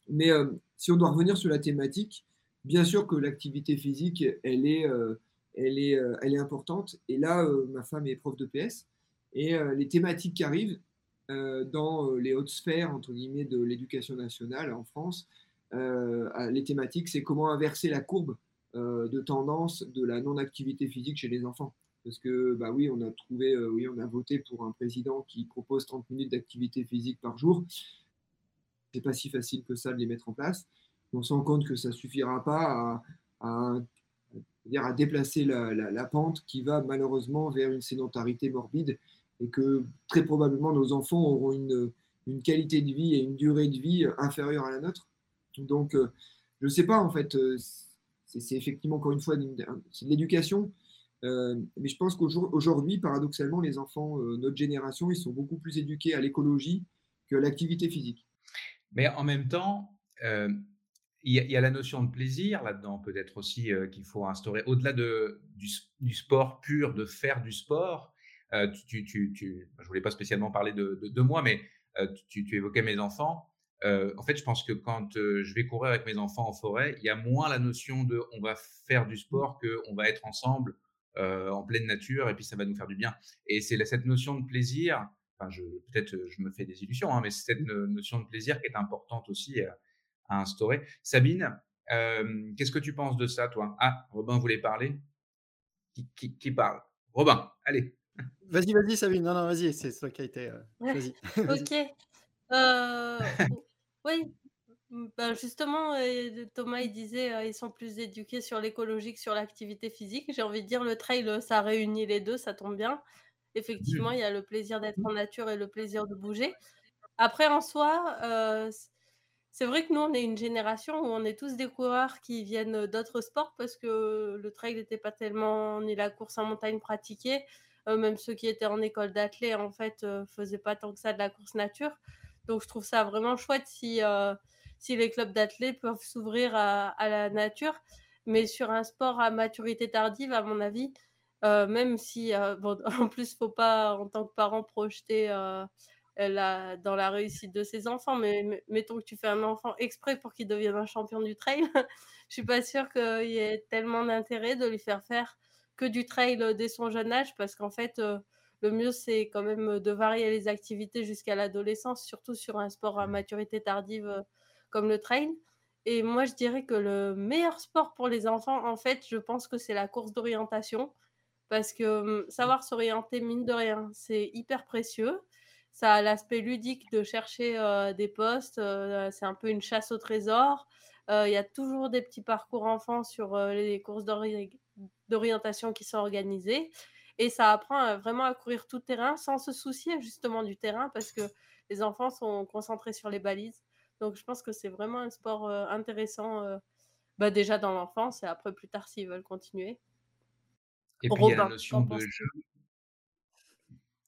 Mais si on doit revenir sur la thématique, bien sûr que l'activité physique, elle est, euh, elle est, euh, elle est importante. Et là, euh, ma femme est prof de PS. Et les thématiques qui arrivent dans les hautes sphères, entre guillemets, de l'éducation nationale en France, les thématiques, c'est comment inverser la courbe de tendance de la non-activité physique chez les enfants. Parce que, bah oui, on a trouvé, oui, on a voté pour un président qui propose 30 minutes d'activité physique par jour. C'est pas si facile que ça de les mettre en place. On se rend compte que ça suffira pas à, à, à déplacer la, la, pente qui va malheureusement vers une sédentarité morbide et que très probablement nos enfants auront une, une qualité de vie et une durée de vie inférieure à la nôtre. Donc, euh, je ne sais pas, en fait, euh, c'est effectivement encore une fois de l'éducation, euh, mais je pense qu'aujourd'hui, paradoxalement, les enfants, euh, notre génération, ils sont beaucoup plus éduqués à l'écologie que à l'activité physique. Mais en même temps, il y, a la notion de plaisir là-dedans, peut-être aussi euh, qu'il faut instaurer, au-delà de, du, sport pur, de faire du sport. Euh, tu, je voulais pas spécialement parler de, moi, mais euh, tu, évoquais mes enfants. En fait, je pense que quand je vais courir avec mes enfants en forêt, il y a moins la notion de on va faire du sport que on va être ensemble en pleine nature et puis ça va nous faire du bien. Et c'est cette notion de plaisir. Peut-être je me fais des illusions, hein, mais c'est cette notion de plaisir qui est importante aussi à, instaurer. Sabine, euh, qu'est-ce que tu penses de ça, toi? Ah, Robin voulait parler. Qui, qui, qui parle? Robin, allez. Vas-y, vas-y, Sabine. Non, non, vas-y, c'est toi qui a été. Euh, vas-y. *laughs* *laughs* ok. Euh, *laughs* oui, ben justement, Thomas il disait euh, ils sont plus éduqués sur l'écologie que sur l'activité physique. J'ai envie de dire le trail, ça réunit les deux, ça tombe bien. Effectivement, il y a le plaisir d'être en nature et le plaisir de bouger. Après, en soi, euh, c'est vrai que nous, on est une génération où on est tous des coureurs qui viennent d'autres sports parce que le trail n'était pas tellement ni la course en montagne pratiquée. Euh, même ceux qui étaient en école d'athlète, en fait, euh, faisaient pas tant que ça de la course nature. Donc, je trouve ça vraiment chouette si, euh, si les clubs d'athlètes peuvent s'ouvrir à, la nature. Mais sur un sport à maturité tardive, à mon avis, euh, même si, bon, *laughs* en plus, faut pas, en tant que parent, projeter la, dans la réussite de ses enfants. Mais, mettons que tu fais un enfant exprès pour qu'il devienne un champion du trail, *laughs* je suis pas sûre qu'il y ait tellement d'intérêt de lui faire faire que du trail dès son jeune âge, parce qu'en fait, le mieux, c'est quand même de varier les activités jusqu'à l'adolescence, surtout sur un sport à maturité tardive comme le trail. Et moi, je dirais que le meilleur sport pour les enfants, en fait, je pense que c'est la course d'orientation. Parce que mmh, savoir s'orienter, mine de rien, c'est hyper précieux. Ça a l'aspect ludique de chercher des postes. c'est un peu une chasse au trésor. Il y a toujours des petits parcours enfants sur les courses d'orientation qui sont organisées. Et ça apprend vraiment à courir tout terrain sans se soucier justement du terrain parce que les enfants sont concentrés sur les balises. Donc je pense que c'est vraiment un sport intéressant bah, déjà dans l'enfance et après plus tard s'ils veulent continuer. Et puis il y a la notion de jeu.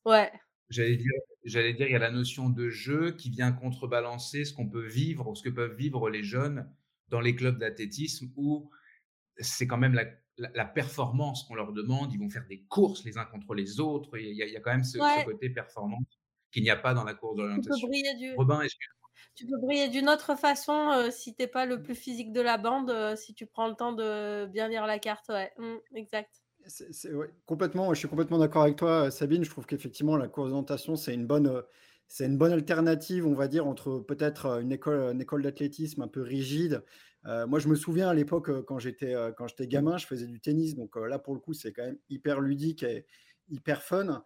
Ouais. J'allais dire, j'allais dire, il y a la notion de jeu qui vient contrebalancer ce qu'on peut vivre, ce que peuvent vivre les jeunes dans les clubs d'athlétisme où c'est quand même la, la, performance qu'on leur demande. Ils vont faire des courses les uns contre les autres. Il y a, il y a quand même ce, côté performance qu'il n'y a pas dans la course d'orientation. Tu peux briller du... Robin, tu peux briller d'une autre façon euh, si tu n'es pas le plus physique de la bande, euh, si tu prends le temps de bien lire la carte. Ouais, mmh, exact. Complètement, je suis complètement d'accord avec toi, Sabine. Je trouve qu'effectivement, la course c'est une bonne, c'est une bonne alternative, on va dire, entre peut-être une école, d'athlétisme un peu rigide. Euh, moi, je me souviens à l'époque, quand j'étais, quand j'étais gamin, je faisais du tennis. Donc là, pour le coup, c'est quand même hyper ludique et hyper fun.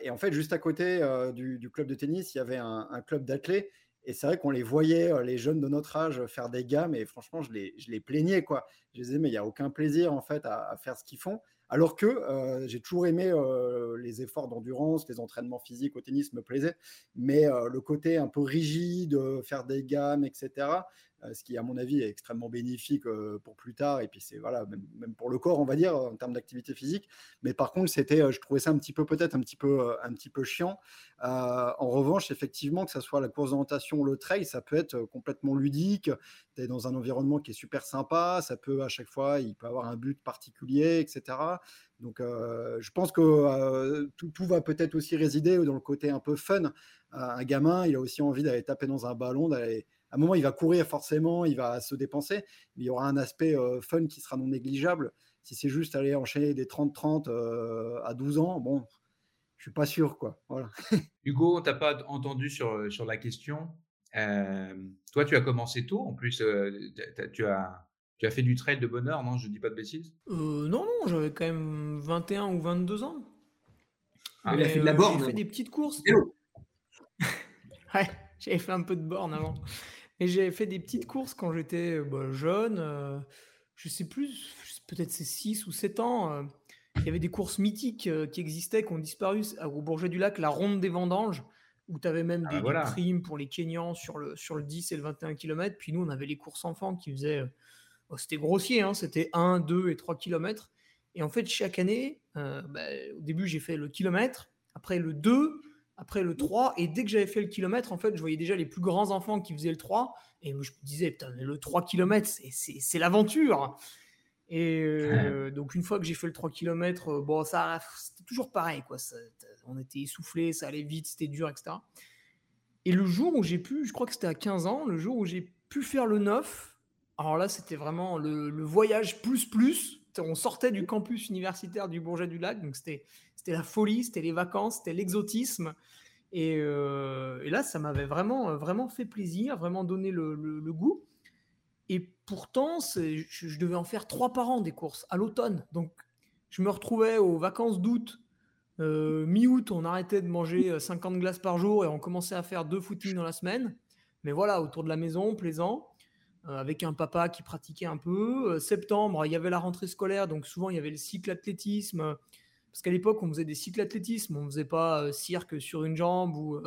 et en fait, juste à côté du, club de tennis, il y avait un, club d'athlètes. Et c'est vrai qu'on les voyait, les jeunes de notre âge, faire des gammes. Et franchement, je les, je les plaignais. Quoi. Je disais, mais il n'y a aucun plaisir en fait à faire ce qu'ils font. Alors que euh, j'ai toujours aimé euh, les efforts d'endurance, les entraînements physiques au tennis me plaisaient, mais euh, le côté un peu rigide, faire des gammes, etc., ce qui, à mon avis, est extrêmement bénéfique pour plus tard, et puis c'est voilà, même, pour le corps, on va dire, en termes d'activité physique. Mais par contre, c'était, je trouvais ça un petit peu, peut-être un petit peu, un petit peu chiant. en revanche, effectivement, que ce soit la course d'orientation ou le trail, ça peut être complètement ludique. Tu es dans un environnement qui est super sympa, ça peut à chaque fois, il peut avoir un but particulier, etc. Donc, je pense que tout, va peut-être aussi résider dans le côté un peu fun. un gamin, il a aussi envie d'aller taper dans un ballon, d'aller. À un moment, il va courir forcément, il va se dépenser, mais il y aura un aspect fun qui sera non négligeable. Si c'est juste aller enchaîner des 30-30 à 12 ans, bon, je suis pas sûr, quoi. Voilà. *laughs* Hugo, t'as pas entendu sur, sur la question. toi, tu as commencé tôt. En plus, tu as tu as fait du trail de bonheur, non? Je dis pas de bêtises euh, Non, non, j'avais quand même 21 ou 22 ans. Ah, il a fait de la borne. J'ai fait des petites courses. *laughs* ouais, j'avais fait un peu de borne avant. Et j'avais fait des petites courses quand j'étais bah, jeune. Euh, je sais plus, peut-être c'est 6 ou 7 ans. Euh, il y avait des courses mythiques qui existaient, qui ont disparu au Bourget du Lac, la Ronde des Vendanges, où tu avais même ah, des, primes pour les Kenyans sur le, sur le 10 et le 21 km. Puis nous, on avait les courses enfants qui faisaient Oh, c'était grossier, hein, c'était 1, 2 et 3 km. Et en fait, chaque année, euh, bah, au début, j'ai fait le kilomètre, après le 2, après le 3. Et dès que j'avais fait le kilomètre, en fait, je voyais déjà les plus grands enfants qui faisaient le 3. Et je me disais, putain, le 3 km, c'est l'aventure. Et euh, donc, une fois que j'ai fait le 3 km, euh, bon, ça, c'était toujours pareil. Quoi. on était essoufflé, ça allait vite, c'était dur, etc. Et le jour où j'ai pu, je crois que c'était à 15 ans, le jour où j'ai pu faire le 9, alors là, c'était vraiment le, voyage plus plus. On sortait du campus universitaire du Bourget du Lac, donc c'était la folie, c'était les vacances, c'était l'exotisme. Euh, et, là, ça m'avait vraiment, vraiment fait plaisir, vraiment donné le, goût. Et pourtant, je, devais en faire trois par an des courses à l'automne. Donc, je me retrouvais aux vacances d'août. Euh, mi-août, on arrêtait de manger 50 glaces par jour et on commençait à faire deux footings dans la semaine. Mais voilà, autour de la maison, plaisant. Euh, avec un papa qui pratiquait un peu. Euh, septembre, il y avait la rentrée scolaire, donc souvent il y avait le cycle athlétisme. Parce qu'à l'époque, on faisait des cycles athlétisme, on ne faisait pas euh, cirque sur une jambe ou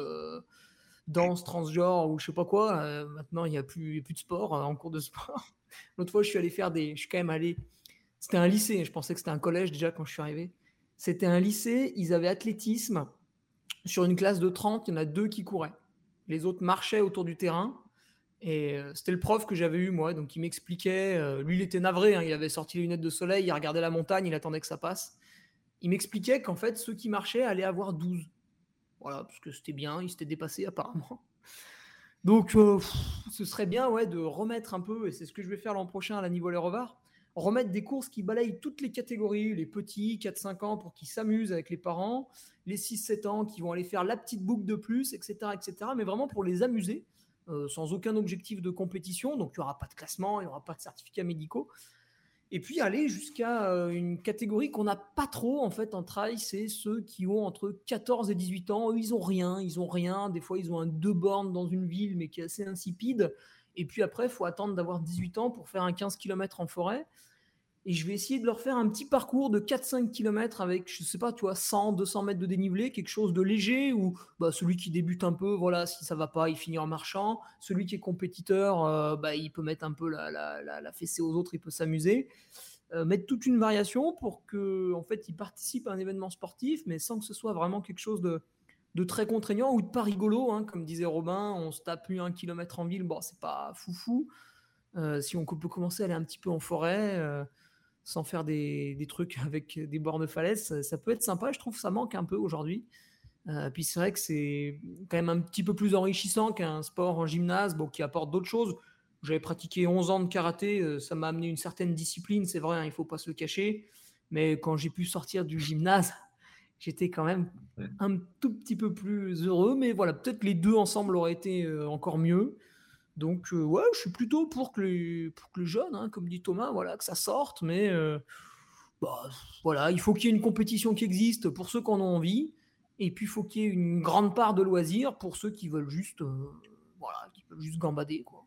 danse transgenre ou je sais pas quoi. maintenant, il n'y a plus, de sport en cours de sport. *laughs* L'autre fois, je suis allé faire des. Je suis quand même allé. C'était un lycée, je pensais que c'était un collège déjà quand je suis arrivé. C'était un lycée, ils avaient athlétisme. Sur une classe de 30, il y en a deux qui couraient. Les autres marchaient autour du terrain. Et euh, c'était le prof que j'avais eu, moi. Donc, il m'expliquait. Euh, lui, il était navré. Hein, il avait sorti les lunettes de soleil. Il regardait la montagne. Il attendait que ça passe. Il m'expliquait qu'en fait, ceux qui marchaient allaient avoir 12. Voilà, parce que c'était bien, il s'était dépassé apparemment. Donc, euh, ce serait bien ouais, de remettre un peu, et c'est ce que je vais faire l'an prochain à la niveau les remettre des courses qui balayent toutes les catégories, les petits, 4-5 ans, pour qu'ils s'amusent avec les parents, les 6-7 ans qui vont aller faire la petite boucle de plus, etc. etc. mais vraiment pour les amuser, euh, sans aucun objectif de compétition. Donc, il n'y aura pas de classement, il n'y aura pas de certificats médicaux. Et puis aller jusqu'à euh, une catégorie qu'on n'a pas trop en fait en trail, c'est ceux qui ont entre 14 et 18 ans. Eux, ils ont rien, ils ont rien. Des fois, ils ont un deux bornes dans une ville, mais qui est assez insipide. Et puis après, il faut attendre d'avoir 18 ans pour faire un 15 km en forêt. Et je vais essayer de leur faire un petit parcours de 4-5 km avec, je sais pas, tu vois, 100, 200 mètres de dénivelé, quelque chose de léger, ou bah, celui qui débute un peu, voilà, si ça va pas, il finit en marchant. Celui qui est compétiteur, euh, bah, il peut mettre un peu la, la, la, fessée aux autres, il peut s'amuser. Euh, mettre toute une variation pour que, en fait, il participe à un événement sportif, mais sans que ce soit vraiment quelque chose de, de très contraignant ou de pas rigolo, hein, comme disait Robin, on se tape plus un kilomètre en ville, bon, c'est pas foufou. Euh, si on peut commencer à aller un petit peu en forêt, sans faire des, des, trucs *laughs* avec des bornes falaises, ça, peut être sympa. Je trouve que ça manque un peu aujourd'hui. Euh, puis c'est vrai que c'est quand même un petit peu plus enrichissant qu'un sport en gymnase bon, qui apporte d'autres choses. J'avais pratiqué 11 ans de karaté, euh, ça m'a amené une certaine discipline, c'est vrai, hein, il ne faut pas se le cacher. Mais quand j'ai pu sortir du gymnase, *laughs* j'étais quand même un tout petit peu plus heureux. Mais voilà, peut-être les deux ensemble auraient été euh, encore mieux. Donc, euh, ouais, je suis plutôt pour que les, pour que les jeunes, hein, comme dit Thomas, voilà, que ça sorte. Mais euh, bah, voilà, il faut qu'il y ait une compétition qui existe pour ceux qui en ont envie. Et puis, il faut qu'il y ait une grande part de loisirs pour ceux qui veulent juste, euh, voilà, qui veulent juste gambader. Quoi.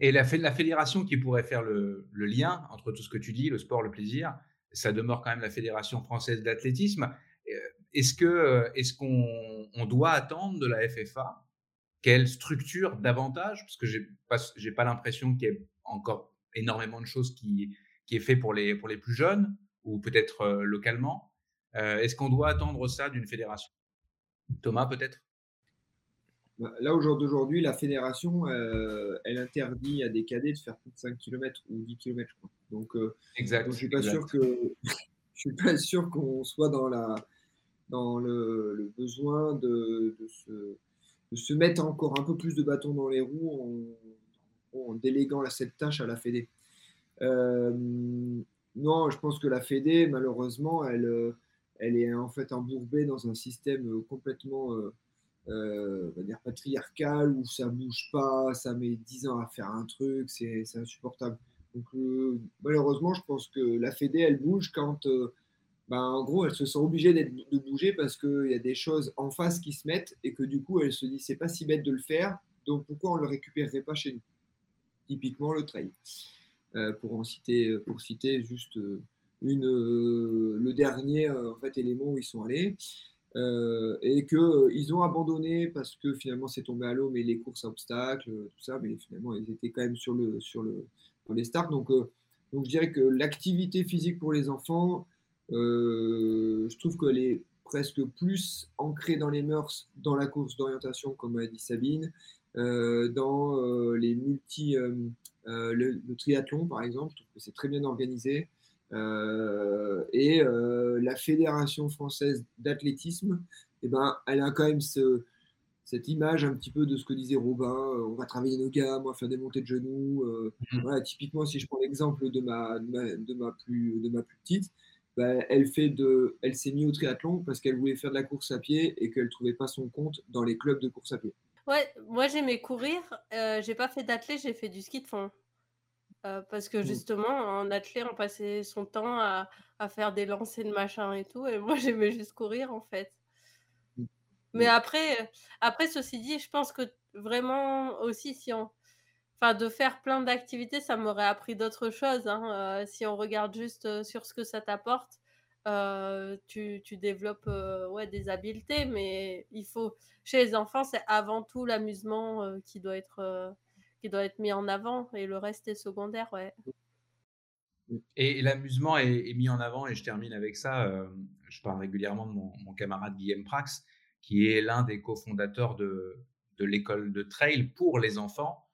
Et la, fédération qui pourrait faire le, le, lien entre tout ce que tu dis, le sport, le plaisir, ça demeure quand même la Fédération française d'athlétisme. Est-ce est-ce qu'on on doit attendre de la FFA quelle structure davantage? Parce que j'ai pas, j'ai pas l'impression qu'il y ait encore énormément de choses qui, qui est fait pour les, pour les plus jeunes ou peut-être euh, localement. Euh, est-ce qu'on doit attendre ça d'une fédération? Thomas, peut-être? Bah, Là, au jour d'aujourd'hui, la fédération, euh, elle interdit à des cadets de faire plus de 5 km ou 10 km, je crois. Donc, exact, je suis pas sûr que *laughs* je suis pas sûr qu'on soit dans la dans le, le besoin de, de se de se mettre encore un peu plus de bâtons dans les roues en, déléguant cette tâche à la Fédé. Euh, non, je pense que la Fédé, malheureusement, elle, euh, elle est en fait embourbée dans un système complètement euh, dire patriarcal où ça bouge pas, ça met 10 ans à faire un truc, c'est insupportable. Donc, malheureusement, je pense que la Fédé, elle bouge quand ben, en gros, elle se sent obligée de bouger parce qu'il y a des choses en face qui se mettent et que du coup, elle se dit c'est pas si bête de le faire, donc pourquoi on le récupérerait pas chez nous? Typiquement le trail. Euh, pour en citer, pour citer juste euh, une, euh, le dernier en fait, élément où ils sont allés. et qu'ils ont abandonné parce que finalement c'est tombé à l'eau, mais les courses obstacles, tout ça, mais finalement ils étaient quand même sur, le, sur, le, les starts. Donc, donc je dirais que l'activité physique pour les enfants, euh, je trouve qu'elle est presque plus ancrée dans les mœurs, dans la course d'orientation, comme a dit Sabine, euh, dans euh, les multi, le, triathlon par exemple, je trouve que c'est très bien organisé. et la Fédération française d'athlétisme, eh ben, elle a quand même ce, cette image un petit peu de ce que disait Robin, on va travailler nos gammes, on va faire des montées de genoux. Mmh. voilà, typiquement, si je prends l'exemple de ma, de ma, plus, de ma plus petite, bah, elle, fait de, elle s'est mise au triathlon parce qu'elle voulait faire de la course à pied et qu'elle ne trouvait pas son compte dans les clubs de course à pied. Ouais, moi j'aimais courir. Euh, j'ai pas fait d'athlé, j'ai fait du ski de fond. Euh, parce que mmh. justement, en athlé, on passait son temps à, à, faire des lancers de machin et tout. Et *laughs* moi, j'aimais juste courir en fait. Mmh. Mais après, après, ceci dit, je pense que vraiment aussi, si on, Enfin, de faire plein d'activités, ça m'aurait appris d'autres choses. Hein. Euh, si on regarde juste euh, sur ce que ça t'apporte, euh, tu, tu, développes ouais, des habiletés, mais il faut. Chez les enfants, c'est avant tout l'amusement qui doit être qui doit être mis en avant, et le reste est secondaire, ouais. Et, l'amusement est, mis en avant, et je termine avec ça. je parle régulièrement de mon, mon camarade Guillaume Prax, qui est l'un des cofondateurs de, de l'école de trail pour les enfants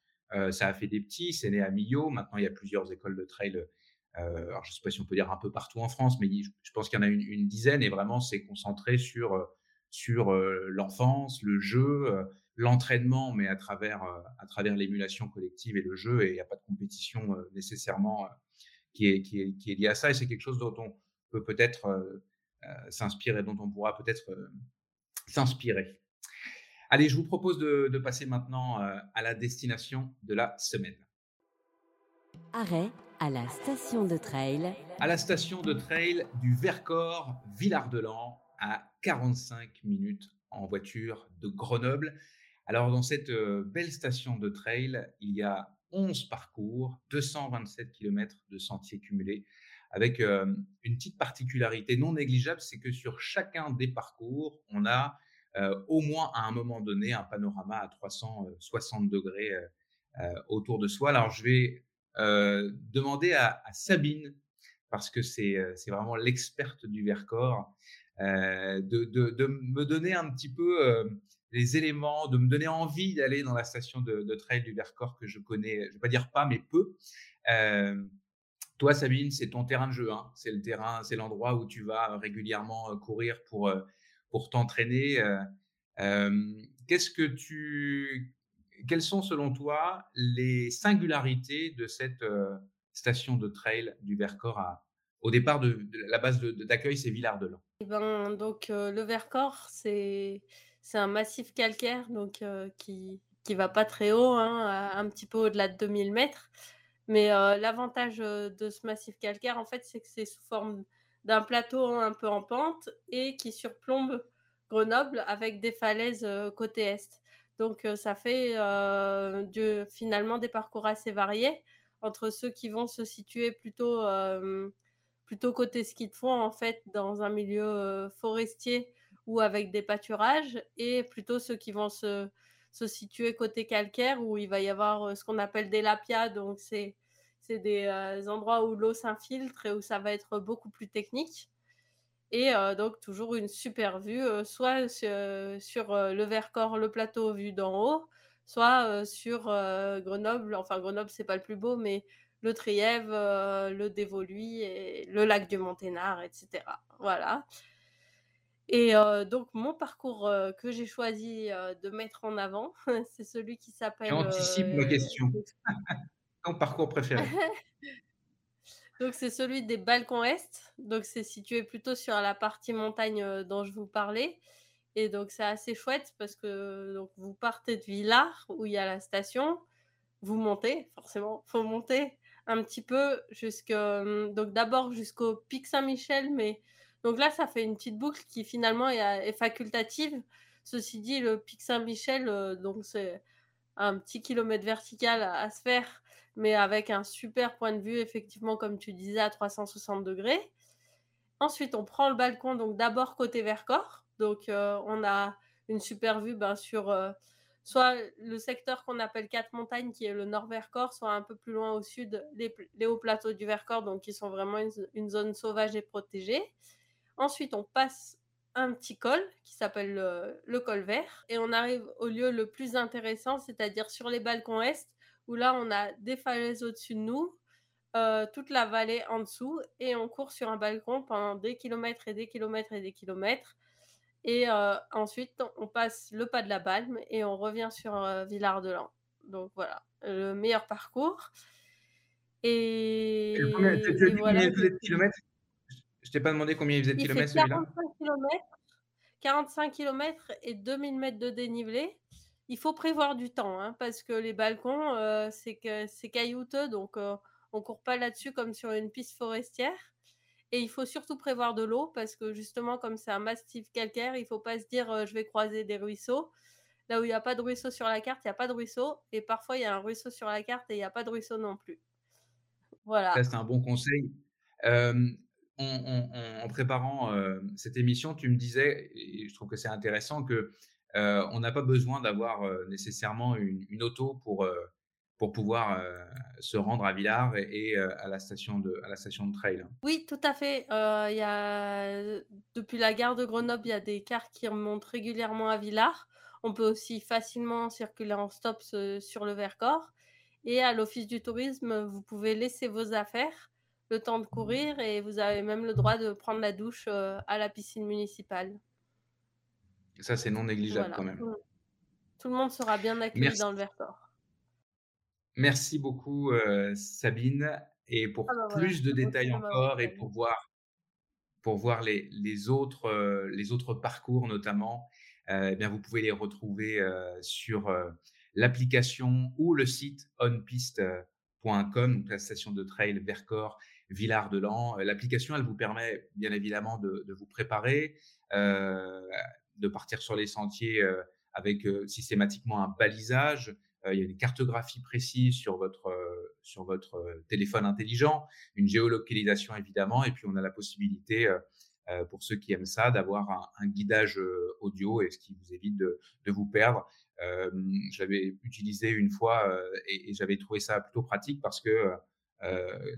ça a fait des petits, c'est né à Millau. Maintenant, il y a plusieurs écoles de trail. Euh, alors, je ne sais pas si on peut dire un peu partout en France, mais je pense qu'il y en a une, dizaine et vraiment, c'est concentré sur, euh, sur l'enfance, le jeu, l'entraînement, mais à travers, à travers l'émulation collective et le jeu, et il n'y a pas de compétition nécessairement qui, est, qui, est, qui liée à ça, et c'est quelque chose dont on peut peut-être s'inspirer, dont on pourra peut-être s'inspirer. Allez, je vous propose de, de passer maintenant à la destination de la semaine. Arrêt à la station de trail. À la station de trail du Vercors, Villard-de-Lans, à 45 minutes en voiture de Grenoble. Alors, dans cette belle station de trail, il y a 11 parcours, 227 km de sentiers cumulés, avec une petite particularité non négligeable, c'est que sur chacun des parcours, on a au moins à un moment donné un panorama à 360 degrés autour de soi. Alors, je vais demander à, Sabine, parce que c'est vraiment l'experte du Vercors, de, de, me donner un petit peu les éléments, de me donner envie d'aller dans la station de, trail du Vercors que je connais, je ne vais pas dire pas, mais peu. toi, Sabine, c'est ton terrain de jeu. Hein. C'est le terrain, c'est l'endroit où tu vas régulièrement courir pour, pour t'entraîner. Qu'est-ce que tu, quelles sont selon toi les singularités de cette station de trail du Vercors à, au départ de, la base d'accueil, c'est Villard-de-Lans? Eh ben, donc le Vercors, c'est c'est un massif calcaire donc qui qui va pas très haut, hein, un petit peu au-delà de 2000 mètres. Mais l'avantage de ce massif calcaire, en fait, c'est que c'est sous forme d'un plateau un peu en pente et qui surplombe Grenoble avec des falaises côté est. Donc ça fait finalement des parcours assez variés entre ceux qui vont se situer plutôt, plutôt côté ski de fond, en fait, dans un milieu forestier ou avec des pâturages, et plutôt ceux qui vont se, se situer côté calcaire, où il va y avoir ce qu'on appelle des lapias, donc c'est des endroits où l'eau s'infiltre et où ça va être beaucoup plus technique. Et donc toujours une super vue, soit sur, le Vercors, le plateau vu d'en haut, soit sur Grenoble. Enfin Grenoble c'est pas le plus beau, mais le Trièvre, le Dévoluy et le lac du Monténard, etc. Voilà. Et donc mon parcours que j'ai choisi de mettre en avant, *laughs* c'est celui qui s'appelle. J'anticipe ma question. *laughs* Parcours préféré? *laughs* Donc c'est celui des balcons est. Donc c'est situé plutôt sur la partie montagne euh, dont je vous parlais. Et donc c'est assez chouette parce que donc, vous partez de Villars où il y a la station, vous montez, forcément, faut monter un petit peu jusque hum, donc d'abord jusqu'au pic Saint-Michel, mais donc là ça fait une petite boucle qui finalement est, facultative. Ceci dit, le pic Saint-Michel, euh, donc c'est un petit kilomètre vertical à se faire mais avec un super point de vue, effectivement, comme tu disais, à 360 degrés. Ensuite, on prend le balcon, donc d'abord côté Vercors. Donc, euh, on a une super vue ben, sur euh, soit le secteur qu'on appelle Quatre Montagnes, qui est le nord Vercors, soit un peu plus loin au sud, les, hauts plateaux du Vercors, donc qui sont vraiment une, zone sauvage et protégée. Ensuite, on passe un petit col qui s'appelle le, le, col vert et on arrive au lieu le plus intéressant, c'est-à-dire sur les balcons est, où là, on a des falaises au-dessus de nous, euh, toute la vallée en dessous, et on court sur un balcon pendant des kilomètres et des kilomètres et des kilomètres. Et euh, ensuite, on passe le pas de la Balme et on revient sur euh, Villard-de-Lans. Donc voilà, le meilleur parcours. Et, combien, de kilomètres? Je t'ai pas demandé combien il faisait de kilomètres celui-là 45 km, 45 km et 2000 mètres de dénivelé il faut prévoir du temps, hein, parce que les balcons, euh, c'est que c'est caillouteux, donc euh, on court pas là-dessus comme sur une piste forestière. Et il faut surtout prévoir de l'eau, parce que justement, comme c'est un massif calcaire, il faut pas se dire euh, je vais croiser des ruisseaux. Là où il n'y a pas de ruisseau sur la carte, il n'y a pas de ruisseau. Et parfois, il y a un ruisseau sur la carte et il n'y a pas de ruisseau non plus. Voilà. C'est un bon conseil. en, préparant cette émission, tu me disais, et je trouve que c'est intéressant, que euh, on n'a pas besoin d'avoir euh, nécessairement une, auto pour, euh, pour pouvoir se rendre à Villars et, à, la station de, à la station de trail. Oui, tout à fait. y a, depuis la gare de Grenoble, il y a des cars qui remontent régulièrement à Villars. On peut aussi facilement circuler en stop sur le Vercors. Et à l'Office du tourisme, vous pouvez laisser vos affaires le temps de courir et vous avez même le droit de prendre la douche à la piscine municipale. Ça, c'est non négligeable Voilà. quand même. Tout le monde sera bien accueilli Merci. dans le Vercors. Merci beaucoup, euh, Sabine. Et pour Ah bah voilà, plus de détails de encore et pour voir, pour voir les, les autres, euh, les autres parcours notamment, euh, eh bien, vous pouvez les retrouver sur l'application ou le site onpiste.com, donc la station de trail Vercors, Villard-de-Lans. Euh, L'application, elle vous permet bien évidemment de, de vous préparer, euh, de partir sur les sentiers euh, avec euh, systématiquement un balisage. Euh, il y a une cartographie précise sur votre, sur votre téléphone intelligent, une géolocalisation évidemment, et puis on a la possibilité, pour ceux qui aiment ça, d'avoir un, guidage audio et ce qui vous évite de, de vous perdre. Euh, je utilisé une fois et, j'avais trouvé ça plutôt pratique parce que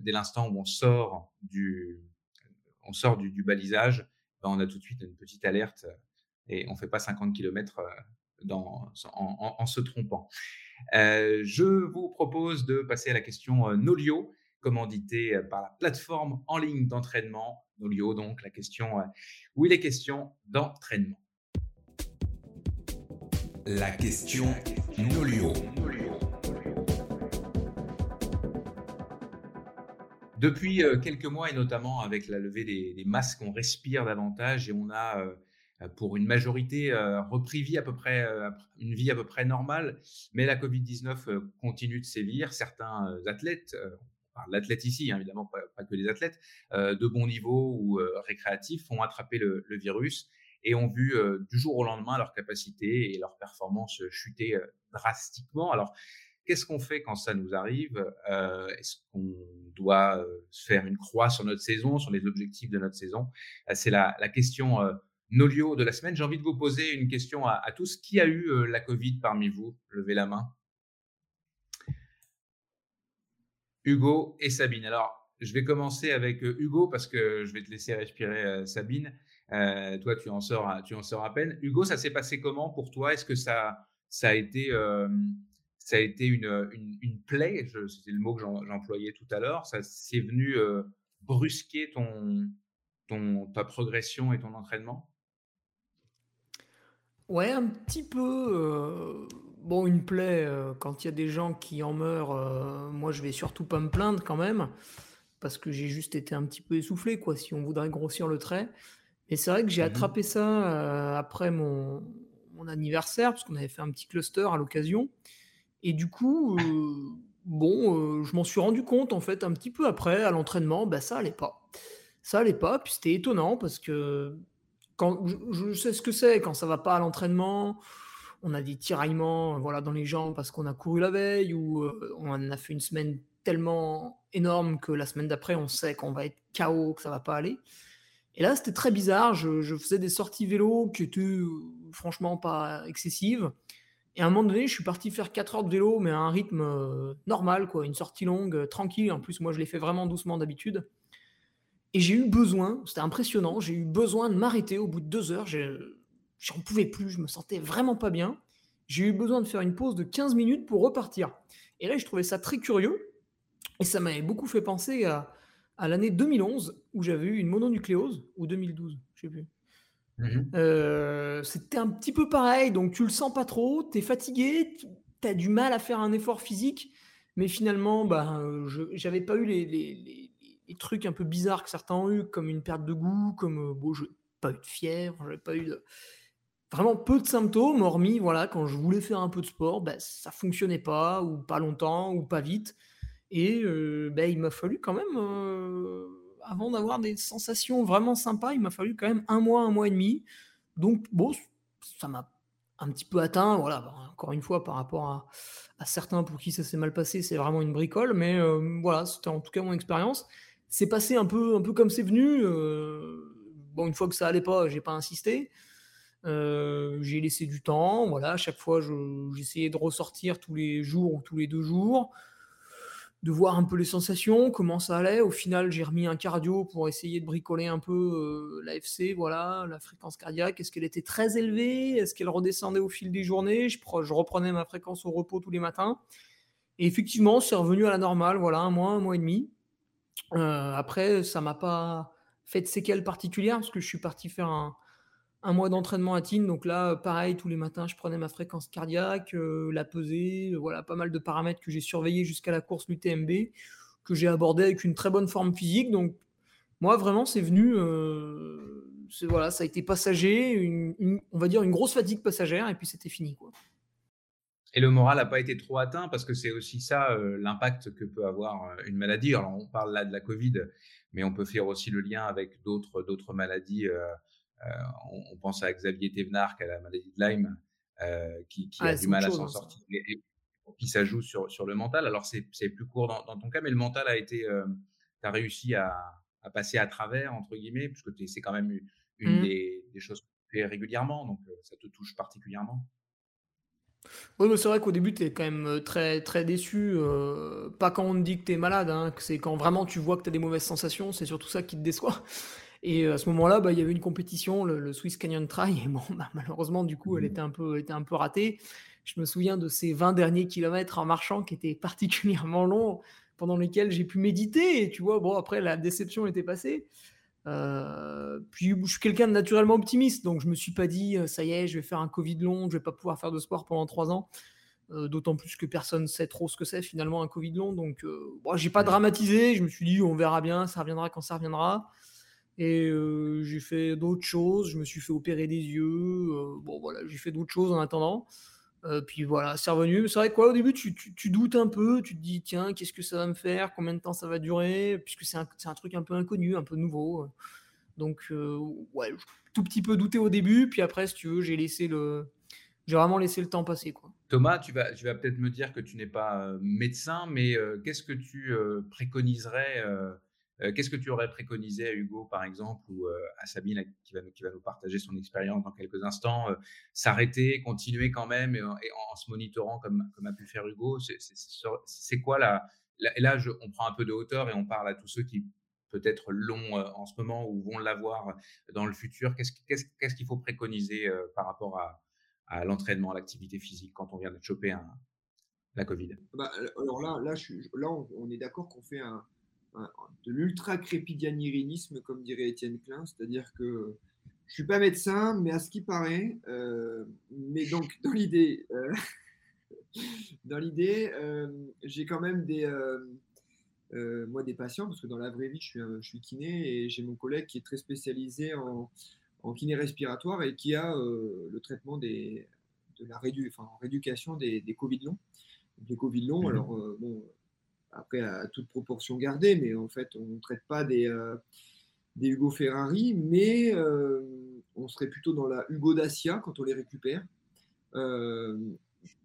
dès l'instant où on sort du, on sort du, balisage, ben, on a tout de suite une petite alerte et on fait pas 50 km dans, en, en, en se trompant. Euh, je vous propose de passer à la question euh, Nolio, commanditée euh, par la plateforme en ligne d'entraînement. Nolio, donc la question euh, où il est question d'entraînement. La question Nolio. Depuis euh, quelques mois et notamment avec la levée des, des masques, on respire davantage et on a euh, pour une majorité euh, repris vie à peu près, euh, une vie à peu près normale, mais la Covid-19 euh, continue de sévir. Certains euh, athlètes, euh, on parle d'athlètes ici, hein, évidemment pas, que des athlètes, euh, de bon niveau ou euh, récréatifs ont attrapé le, le, virus et ont vu euh, du jour au lendemain leur capacité et leur performance chuter euh, drastiquement. Alors, qu'est-ce qu'on fait quand ça nous arrive? Euh, Est-ce qu'on doit euh, faire une croix sur notre saison, sur les objectifs de notre saison? Euh, C'est la, la question euh, Nolio de la semaine. J'ai envie de vous poser une question à, tous. Qui a eu euh, la Covid parmi vous? Levez la main. Hugo et Sabine. Alors, je vais commencer avec euh, Hugo parce que je vais te laisser respirer euh, Sabine. Toi, tu en sors, tu en sors à peine. Hugo, ça s'est passé comment pour toi? Est-ce que ça, ça a été, ça a été une, une, une plaie? C'est le mot que j'employais tout à l'heure. Ça c'est venu brusquer ton, ton, ta progression et ton entraînement? Ouais, un petit peu. Euh, bon, une plaie, euh, quand il y a des gens qui en meurent, euh, moi je vais surtout pas me plaindre quand même, parce que j'ai juste été un petit peu essoufflé, quoi, si on voudrait grossir le trait. Et c'est vrai que j'ai mmh. attrapé ça après mon, mon, anniversaire, parce qu'on avait fait un petit cluster à l'occasion. Et du coup, bon, je m'en suis rendu compte, en fait, un petit peu après, à l'entraînement, bah, ça allait pas. Ça allait pas, puis c'était étonnant, parce que quand, je, sais ce que c'est quand ça va pas à l'entraînement. On a des tiraillements voilà, dans les jambes parce qu'on a couru la veille ou euh, on a fait une semaine tellement énorme que la semaine d'après, on sait qu'on va être KO, que ça va pas aller. Et là, c'était très bizarre. Je, faisais des sorties vélo qui étaient euh, franchement pas excessives. Et à un moment donné, je suis parti faire 4 heures de vélo, mais à un rythme euh, normal, quoi, une sortie longue, euh, tranquille. En plus, moi, je l'ai fait vraiment doucement d'habitude. Et j'ai eu besoin, c'était impressionnant, j'ai eu besoin de m'arrêter au bout de deux heures. J'en pouvais plus, je me sentais vraiment pas bien. J'ai eu besoin de faire une pause de 15 minutes pour repartir. Et là, je trouvais ça très curieux. Et ça m'avait beaucoup fait penser à, à l'année 2011 où j'avais eu une mononucléose, ou 2012, je sais plus. Mmh. Euh, C'était un petit peu pareil, donc tu le sens pas trop, tu es fatigué, tu as du mal à faire un effort physique, mais finalement, bah, j'avais pas eu les, les, les les trucs un peu bizarres que certains ont eu, comme une perte de goût, comme bon, je pas eu de fièvre, j'avais pas eu de vraiment peu de symptômes, hormis voilà quand je voulais faire un peu de sport, ben, ça fonctionnait pas ou pas longtemps ou pas vite, et euh, ben, il m'a fallu quand même euh, avant d'avoir des sensations vraiment sympas, il m'a fallu quand même un mois, un mois et demi, donc bon, ça m'a un petit peu atteint, voilà, encore une fois par rapport à, certains pour qui ça s'est mal passé, c'est vraiment une bricole, mais euh, voilà, c'était en tout cas mon expérience c'est passé un peu, un peu comme c'est venu. Euh, bon, une fois que ça allait pas, j'ai pas insisté. Euh, j'ai laissé du temps. Voilà, à chaque fois, j'essayais de ressortir tous les jours ou tous les deux jours, de voir un peu les sensations, comment ça allait. Au final, j'ai remis un cardio pour essayer de bricoler un peu euh, l'AFC, voilà, la fréquence cardiaque. Est-ce qu'elle était très élevée? Est-ce qu'elle redescendait au fil des journées? Je, je reprenais ma fréquence au repos tous les matins. Et effectivement, c'est revenu à la normale, voilà, un mois, un mois et demi. Euh, après, ça m'a pas fait de séquelles particulières parce que je suis parti faire un, mois d'entraînement à Tignes. Donc là, pareil, tous les matins, je prenais ma fréquence cardiaque, la pesée, voilà, pas mal de paramètres que j'ai surveillés jusqu'à la course l'UTMB, que j'ai abordé avec une très bonne forme physique. Donc moi, vraiment, c'est venu, voilà, ça a été passager, on va dire une grosse fatigue passagère, et puis c'était fini, quoi. Et le moral n'a pas été trop atteint parce que c'est aussi ça l'impact que peut avoir une maladie. Alors on parle là de la Covid, mais on peut faire aussi le lien avec d'autres d'autres maladies. On, pense à Xavier Thévenard qui a la maladie de Lyme, qui, qui a du mal à s'en hein, sortir et, qui ça joue sur, sur le mental. Alors c'est plus court dans, ton cas, mais le mental a été, tu as réussi à, à, passer à travers entre guillemets, puisque c'est quand même une mmh. des, des, choses que tu fais régulièrement, donc ça te touche particulièrement. Oui, c'est vrai qu'au début, tu es quand même très, très déçu. pas quand on te dit que tu es malade, hein, c'est quand vraiment tu vois que tu as des mauvaises sensations, c'est surtout ça qui te déçoit. Et à ce moment-là, bah, il y avait une compétition, le, Swiss Canyon Trail, et bon, bah, malheureusement, du coup, elle mmh. était un, peu, était un peu ratée. Je me souviens de ces 20 derniers kilomètres en marchant qui étaient particulièrement longs, pendant lesquels j'ai pu méditer. Et tu vois, bon, après, la déception était passée. Euh, puis je suis quelqu'un de naturellement optimiste, donc je me suis pas dit ça y est, je vais faire un Covid long, je vais pas pouvoir faire de sport pendant trois ans. Euh, d'autant plus que personne sait trop ce que c'est finalement un Covid long. Donc, euh, bon, j'ai pas dramatisé. Je me suis dit, on verra bien, ça reviendra quand ça reviendra. Et j'ai fait d'autres choses. Je me suis fait opérer des yeux. bon, voilà, j'ai fait d'autres choses en attendant. Euh, puis voilà, c'est revenu. C'est vrai quoi, au début, tu, doutes un peu, tu te dis, tiens, qu'est-ce que ça va me faire, combien de temps ça va durer, puisque c'est un, truc un peu inconnu, un peu nouveau. Donc, euh, ouais, tout petit peu douté au début, puis après, si tu veux, j'ai laissé le. J'ai vraiment laissé le temps passer. Quoi. Thomas, tu vas, tu vas peut-être me dire que tu n'es pas euh, médecin, mais qu'est-ce que tu préconiserais qu'est-ce que tu aurais préconisé à Hugo, par exemple, ou euh, à Sabine, qui va, nous, qui va nous partager son expérience dans quelques instants euh, S'arrêter, continuer quand même, et, en, se monitorant comme, a pu faire Hugo? C'est quoi la, Et là, on prend un peu de hauteur et on parle à tous ceux qui peut-être l'ont en ce moment ou vont l'avoir dans le futur. Qu'est-ce qu'il faut préconiser par rapport à, l'entraînement, à l'activité physique quand on vient de choper la Covid? Bah, Alors là, là on est d'accord qu'on fait un de l'ultra-crépidianirisme, comme dirait Étienne Klein, c'est-à-dire que je suis pas médecin, mais à ce qui paraît, euh, mais donc dans l'idée, euh, *laughs* dans l'idée, euh, j'ai quand même des, moi des patients parce que dans la vraie vie, je suis, je suis kiné et j'ai mon collègue qui est très spécialisé en, en kiné respiratoire et qui a le traitement des, de la rédu, enfin, rééducation des, des Covid longs. Les Covid longs, mmh alors bon, après à toute proportion gardée, mais en fait, on ne traite pas des, euh, des Hugo Ferrari, mais euh, on serait plutôt dans la Hugo Dacia quand on les récupère. Euh,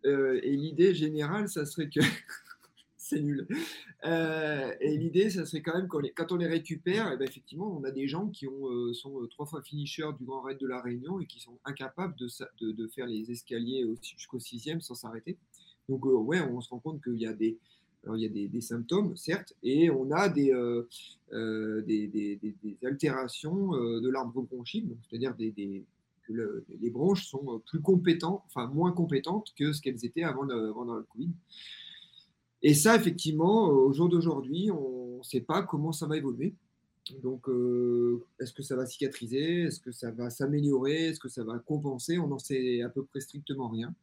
et l'idée générale, ça serait que. *laughs* c'est nul. et l'idée, ça serait quand même quand, on les récupère, et eh ben, effectivement, on a des gens qui ont, sont trois fois finishers du Grand Raid de la Réunion et qui sont incapables de, de, de faire les escaliers jusqu'au sixième sans s'arrêter. Donc, ouais, on se rend compte qu'il y a des, alors, il y a des, symptômes, certes, et on a des, euh, euh, des, altérations euh, de l'arbre bronchique, c'est-à-dire que les bronches sont plus compétentes, enfin moins compétentes que ce qu'elles étaient avant le, avant le Covid. Et ça, effectivement, au jour d'aujourd'hui, on ne sait pas comment ça va évoluer. Donc, est-ce que ça va cicatriser? Est-ce que ça va s'améliorer? Est-ce que ça va compenser? On n'en sait à peu près strictement rien.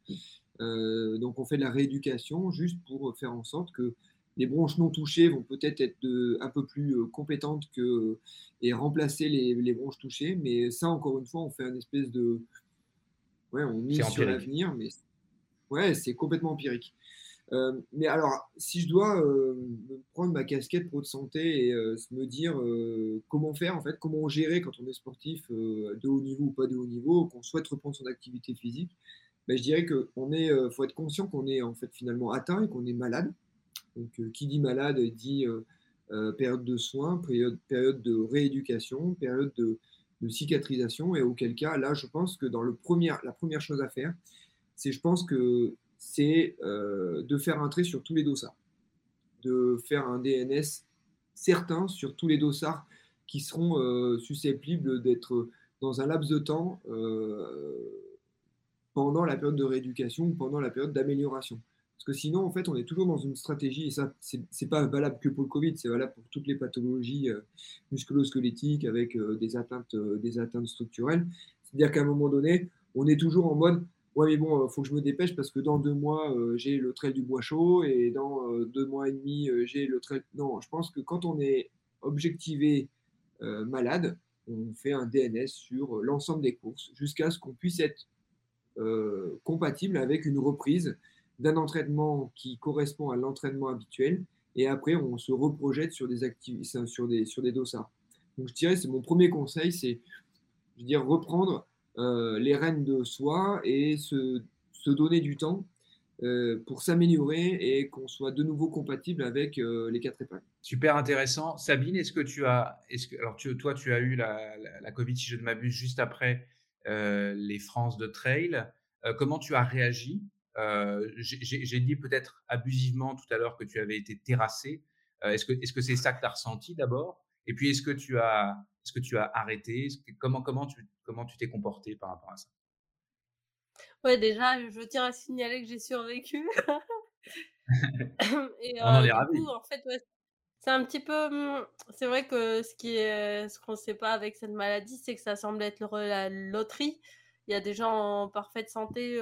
Euh, donc on fait de la rééducation juste pour faire en sorte que les bronches non touchées vont peut-être être, un peu plus euh, compétentes que, et remplacer les, bronches touchées. Mais ça, encore une fois, on fait un espèce de... Ouais, on mise sur l'avenir, mais ouais, c'est complètement empirique. Euh, mais alors, si je dois prendre ma casquette pro de santé et me dire comment faire, en fait, comment gérer quand on est sportif de haut niveau ou pas de haut niveau, qu'on souhaite reprendre son activité physique, ben, je dirais qu'il est, euh, faut être conscient qu'on est en fait finalement atteint et qu'on est malade. Donc, euh, qui dit malade dit euh, période de soins, période, période de rééducation, période de, cicatrisation. Et auquel cas, là, je pense que dans le premier, la première chose à faire, c'est, je pense que c'est de faire un trait sur tous les dossards, de faire un DNS certain sur tous les dossards qui seront susceptibles d'être dans un laps de temps pendant la période de rééducation ou pendant la période d'amélioration. Parce que sinon, en fait, on est toujours dans une stratégie, et ça, c'est pas valable que pour le Covid, c'est valable pour toutes les pathologies euh, musculo-squelettiques avec euh, des, atteintes, euh, des atteintes structurelles. C'est-à-dire qu'à un moment donné, on est toujours en mode Ouais, mais bon, il faut que je me dépêche parce que dans deux mois, j'ai le trail du bois chaud et dans deux mois et demi, j'ai le trail. Non, je pense que quand on est objectivé malade, on fait un DNS sur l'ensemble des courses jusqu'à ce qu'on puisse être compatible avec une reprise d'un entraînement qui correspond à l'entraînement habituel. Et après, on se reprojette sur des sur des, sur des dossards. Donc, je dirais, c'est mon premier conseil, c'est, je dire, reprendre euh, les rênes de soi et se, se donner du temps euh, pour s'améliorer et qu'on soit de nouveau compatible avec euh, les quatre épingles. Super intéressant. Sabine, est-ce que tu as, est-ce que, alors toi, tu as eu la, la, Covid, si je ne m'abuse, juste après les France de trail. comment tu as réagi? Euh, j'ai dit peut-être abusivement tout à l'heure que tu avais été terrassé. Euh, est-ce que est-ce que c'est ça que tu as ressenti d'abord? Et puis est-ce que tu as est-ce que tu as arrêté? Comment comment tu comment tu t'es comporté par rapport à ça? Ouais, déjà, je tiens à signaler que j'ai survécu. *laughs* Et, On en est ravis. en fait, c'est un petit peu. Mmh, c'est vrai que ce qui est, ce qu'on ne sait pas avec cette maladie, c'est que ça semble être la loterie. Il y a des gens en parfaite santé.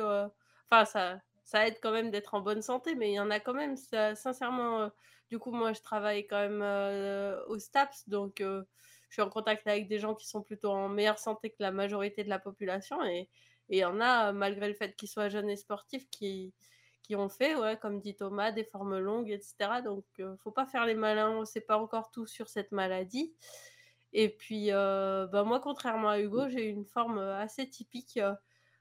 Enfin, ça, ça aide quand même d'être en bonne santé, mais il y en a quand même, sincèrement. Euh, du coup, moi, je travaille quand même euh, au STAPS, donc euh, je suis en contact avec des gens qui sont plutôt en meilleure santé que la majorité de la population. Et il y en a, malgré le fait qu'ils soient jeunes et sportifs, qui, qui ont fait, ouais, comme dit Thomas, des formes longues, etc. Donc, ne faut pas faire les malins, on sait pas encore tout sur cette maladie. Et puis, bah, moi, contrairement à Hugo, j'ai une forme assez typique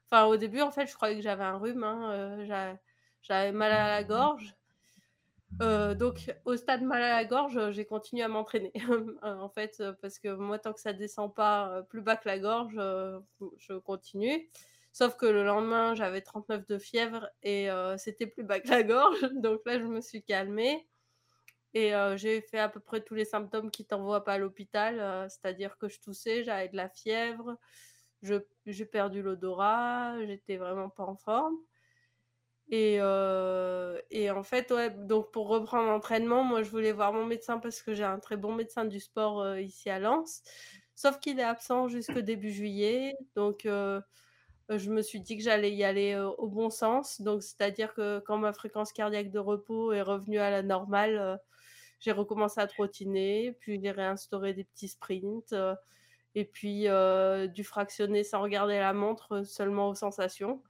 Enfin, au début, en fait, je croyais que j'avais un rhume. Hein, euh, j'avais mal à la gorge. Euh, donc, au stade mal à la gorge, j'ai continué à m'entraîner. *laughs* en fait, parce que moi, tant que ça descend pas plus bas que la gorge, je continue. Sauf que le lendemain, j'avais 39 de fièvre et c'était plus bas que la gorge. *laughs* Donc là, je me suis calmée. Et j'ai fait à peu près tous les symptômes qui t'envoient pas à l'hôpital. C'est-à-dire que je toussais, j'avais de la fièvre, j'ai perdu l'odorat, j'étais vraiment pas en forme. Et, euh, et, en fait, ouais, donc pour reprendre l'entraînement, moi je voulais voir mon médecin parce que j'ai un très bon médecin du sport euh, ici à Lens. Sauf qu'il est absent jusqu'au début juillet. Donc euh, je me suis dit que j'allais y aller au bon sens. Donc c'est-à-dire que quand ma fréquence cardiaque de repos est revenue à la normale, j'ai recommencé à trottiner, puis j'ai réinstauré des petits sprints et puis du fractionner sans regarder la montre, seulement aux sensations.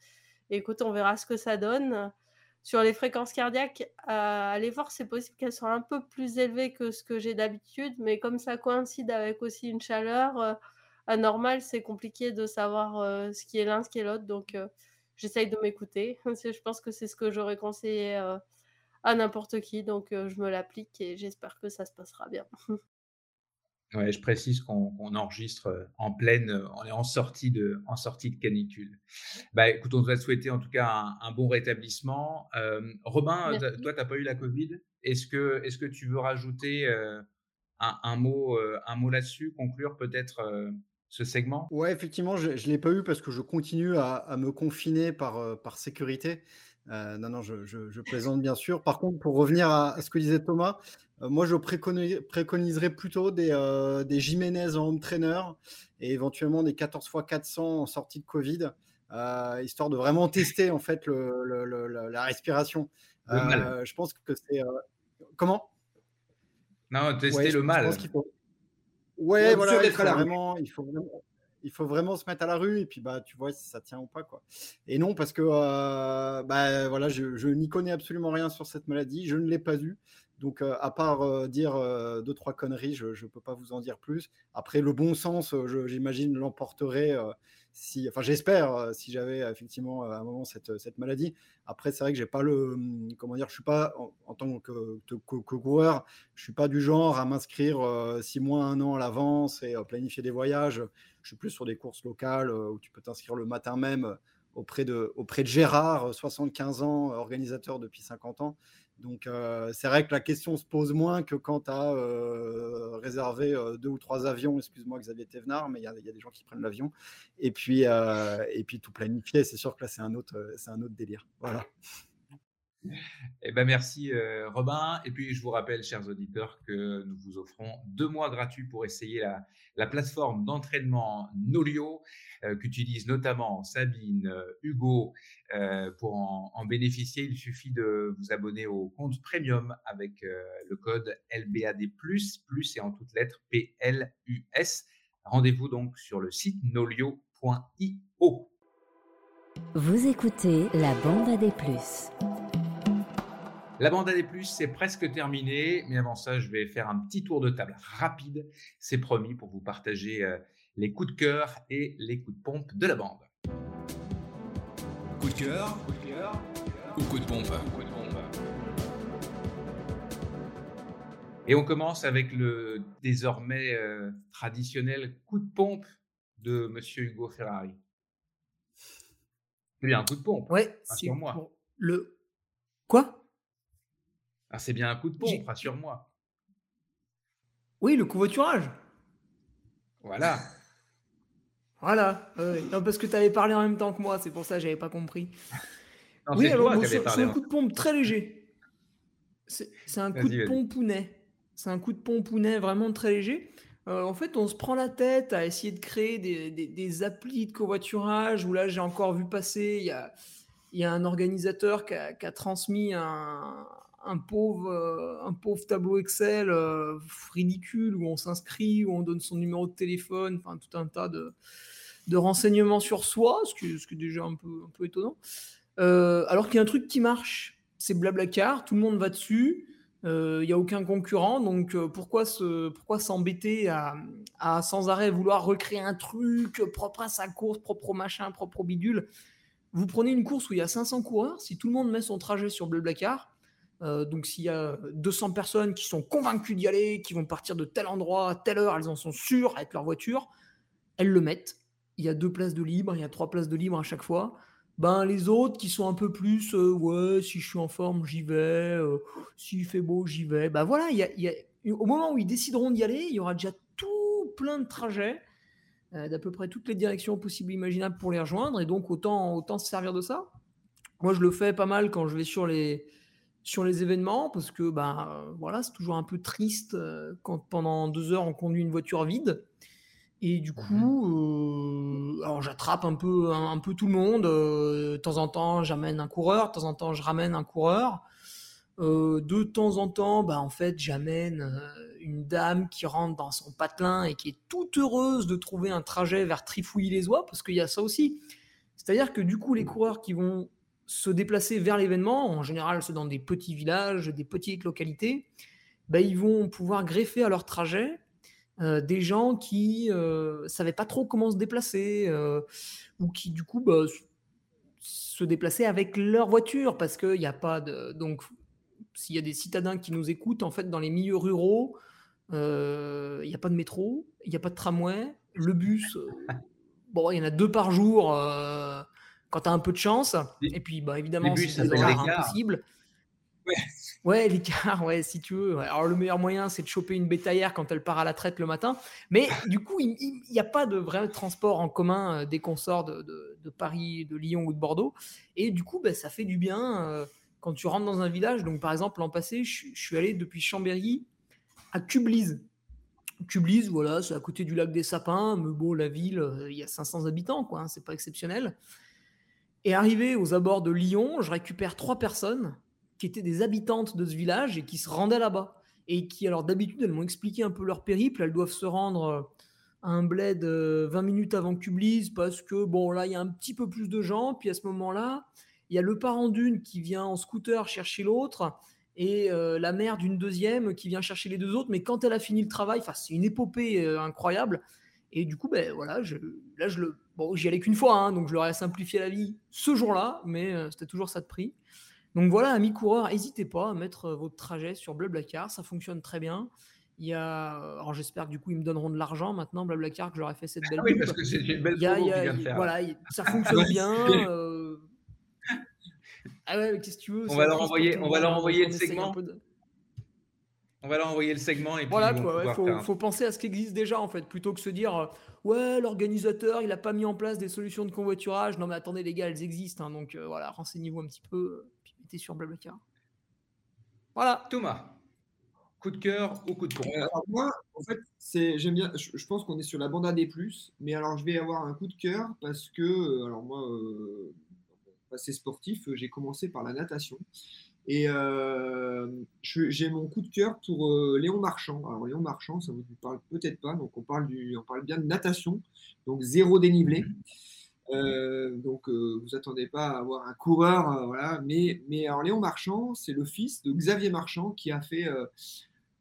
écoute, on verra ce que ça donne. Sur les fréquences cardiaques, allez voir, c'est possible qu'elles soient un peu plus élevées que ce que j'ai d'habitude, mais comme ça coïncide avec aussi une chaleur anormale, c'est compliqué de savoir ce qui est l'un, ce qui est l'autre. Donc, j'essaye de m'écouter. *laughs* je pense que c'est ce que j'aurais conseillé à n'importe qui. Donc, je me l'applique et j'espère que ça se passera bien. *laughs* Ouais, je précise qu'on enregistre euh, en pleine, euh, on est en sortie de, en sortie de canicule. Bah, écoute, on va te souhaiter en tout cas un, bon rétablissement. Euh, Robin, toi, tu n'as pas eu la Covid? Est-ce que, est-ce que tu veux rajouter un, mot, un mot là-dessus, conclure peut-être ce segment? Ouais, effectivement, je ne l'ai pas eu parce que je continue à, me confiner par, par sécurité. non, non, je, plaisante bien sûr. Par contre, pour revenir à ce que disait Thomas, euh, moi, je préconiserais plutôt des, euh, des Jiménez en home trainer et éventuellement des 14 x 400 en sortie de Covid, euh, histoire de vraiment tester en fait le, la respiration. je pense que c'est comment? Non, tester le mal. Ouais, voilà, il faut, vraiment, il faut vraiment, il faut vraiment se mettre à la rue et puis bah tu vois si ça tient ou pas quoi. Et non parce que bah voilà, je, je n'y connais absolument rien sur cette maladie, je ne l'ai pas eu. Donc, à part dire deux, trois conneries, je ne peux pas vous en dire plus. Après, le bon sens, j'imagine, l'emporterait si, enfin, j'espère, si j'avais effectivement à un moment cette, maladie. Après, c'est vrai que j'ai pas le, mmh, comment dire, je suis pas en, tant que, coureur, je suis pas du genre à m'inscrire six mois, un an à l'avance et planifier des voyages. Je suis plus sur des courses locales où tu peux t'inscrire le matin même auprès de, auprès de Gérard, 75 ans, organisateur depuis 50 ans. Donc, euh, c'est vrai que la question se pose moins que quand tu as euh, réservé euh, deux ou trois avions, excuse-moi Xavier Thévenard, mais il y, a des gens qui prennent l'avion, et, puis tout planifier. C'est sûr que là, c'est un, autre, un autre délire. Voilà. Eh ben merci euh, Robin. Et puis je vous rappelle, chers auditeurs, que nous vous offrons deux mois gratuits pour essayer la, la plateforme d'entraînement Nolio euh, qu'utilisent notamment Sabine, euh, Hugo. Euh, pour en, bénéficier, il suffit de vous abonner au compte premium avec le code LBAD+, plus et en toutes lettres PLUS. Rendez-vous donc sur le site nolio.io. Vous écoutez la bande à des plus. La bande à des plus, c'est presque terminé, mais avant ça, je vais faire un petit tour de table rapide, c'est promis, pour vous partager euh, les coups de cœur et les coups de pompe de la bande. Coup de cœur ou coup de pompe? Et on commence avec le désormais euh, traditionnel coup de pompe de Monsieur Hugo Ferrari. C'est bien un coup de pompe. Ouais, c'est Rassure-moi. pour le. Quoi? Ah, c'est bien un coup de pompe, rassure-moi. Oui, le covoiturage. Voilà. *laughs* Voilà. non, parce que tu avais parlé en même temps que moi, c'est pour ça que j'avais pas compris. *laughs* Non, oui, c'est alors bon, parlé. un coup de pompe très léger. C'est un coup de pompounet. C'est un coup de pompounet vraiment très léger. Euh, en fait, on se prend la tête à essayer de créer des, des- des applis de covoiturage où là, j'ai encore vu passer, il y a, y a un organisateur qui a, qui a transmis un, un pauvre, euh, un pauvre tableau Excel euh, ridicule où on s'inscrit, où on donne son numéro de téléphone, enfin tout un tas de, de renseignements sur soi, ce qui, ce qui est déjà un peu, un peu étonnant. Euh, alors qu'il y a un truc qui marche, c'est Blablacar, tout le monde va dessus, euh, il n'y a aucun concurrent, donc euh, pourquoi se, pourquoi s'embêter à, à sans arrêt vouloir recréer un truc propre à sa course, propre au machin, propre au bidule? Vous prenez une course où il y a 500 coureurs, si tout le monde met son trajet sur Blablacar, euh, donc s'il y a 200 personnes qui sont convaincues d'y aller, qui vont partir de tel endroit à telle heure, elles en sont sûres avec leur voiture, elles le mettent. Il y a deux places de libre, il y a trois places de libre à chaque fois. Ben, les autres qui sont un peu plus, euh, ouais, si je suis en forme, j'y vais, euh, s'il fait beau, j'y vais. Ben voilà, il y a, au moment où ils décideront d'y aller, il y aura déjà tout plein de trajets euh, d'à peu près toutes les directions possibles et imaginables pour les rejoindre, et donc autant, autant se servir de ça. Moi, je le fais pas mal quand je vais sur les, sur les événements, parce que ben, euh, voilà, c'est toujours un peu triste euh, quand pendant deux heures on conduit une voiture vide. Et du coup, euh, alors j'attrape un peu, un, un peu tout le monde. euh, de temps en temps, j'amène un coureur. De temps en temps, je ramène un coureur. Euh, de temps en temps, bah, en fait, j'amène une dame qui rentre dans son patelin et qui est toute heureuse de trouver un trajet vers Trifouilly-les-Oies, parce qu'il y a ça aussi. C'est-à-dire que du coup, les coureurs qui vont se déplacer vers l'événement, en général, c'est dans des petits villages, des petites localités, bah, ils vont pouvoir greffer à leur trajet euh, des gens qui ne savaient pas trop comment se déplacer euh, ou qui du coup bah, se déplaçaient avec leur voiture parce qu'il n'y a pas de donc s'il y a des citadins qui nous écoutent en fait dans les milieux ruraux euh, il n'y a pas de métro il n'y a pas de tramway le bus euh, bon il y en a deux par jour euh, quand tu as un peu de chance et puis bah évidemment c'est impossibles Ouais. Ouais, l'écart, ouais, si tu veux. Alors, le meilleur moyen, c'est de choper une bétaillère quand elle part à la traite le matin. Mais du coup, il n'y a pas de vrai transport en commun euh, dès qu'on sort de, de- de Paris, de Lyon ou de Bordeaux. Et du coup, bah, ça fait du bien euh, quand tu rentres dans un village. Donc, par exemple, l'an passé, je, suis- je suis allé depuis Chambéry à Cublise. Cublise, voilà, c'est à côté du lac des Sapins. Mais bon, la ville, euh, il y a 500 habitants, quoi. hein, c'est pas exceptionnel. Et arrivé aux abords de Lyon, je récupère trois personnes qui étaient des habitantes de ce village et qui se rendaient là-bas. Et qui, alors d'habitude, elles m'ont expliqué un peu leur périple. Elles doivent se rendre euh, à un bled euh, 20 minutes avant Cublise parce que, bon, là, il y a un petit peu plus de gens. Puis à ce moment-là, il y a le parent d'une qui vient en scooter chercher l'autre et euh, la mère d'une deuxième qui vient chercher les deux autres. Mais quand elle a fini le travail, c'est une épopée euh, incroyable. Et du coup, ben voilà, je, là, je le. Bon, j'y allais qu'une fois, hein, donc je leur ai simplifié la vie ce jour-là, mais euh, c'était toujours ça de prix. Donc voilà, amis coureurs, n'hésitez pas à mettre euh, votre trajet sur Blablacar, ça fonctionne très bien. Il y a, alors j'espère que du coup ils me donneront de l'argent maintenant, Blablacar, que je leur ai fait cette belle Ah oui, pub. parce que c'est une belle Il y a- il y a- il- voilà, il- ça fonctionne *laughs* bien. euh, Ah ouais, qu'est-ce que tu veux On va leur envoyer- on va leur envoyer le segment. peu de- On va leur envoyer le segment et puis Voilà ils vont quoi, il pouvoir faut, faut penser à ce qui existe déjà en fait, plutôt que se dire euh, ouais l'organisateur il a pas mis en place des solutions de convoiturage. Non mais attendez les gars, elles existent, hein, donc euh, voilà, renseignez-vous un petit peu, euh, puis mettez sur Blablacar. Voilà. Thomas, coup de cœur ou coup de Euh, alors moi, en fait, c'est, j'aime bien. Je, je pense qu'on est sur la bande à des plus, mais alors je vais avoir un coup de cœur parce que, alors moi, euh, passé sportif, j'ai commencé par la natation et euh, j'ai mon coup de cœur pour euh, Léon Marchand. Alors Léon Marchand, ça vous parle peut-être pas, donc on parle du, on parle bien de natation, donc zéro dénivelé. Euh, donc, vous attendez pas à avoir un coureur, voilà. Mais, mais alors, Léon Marchand, c'est le fils de Xavier Marchand qui a fait,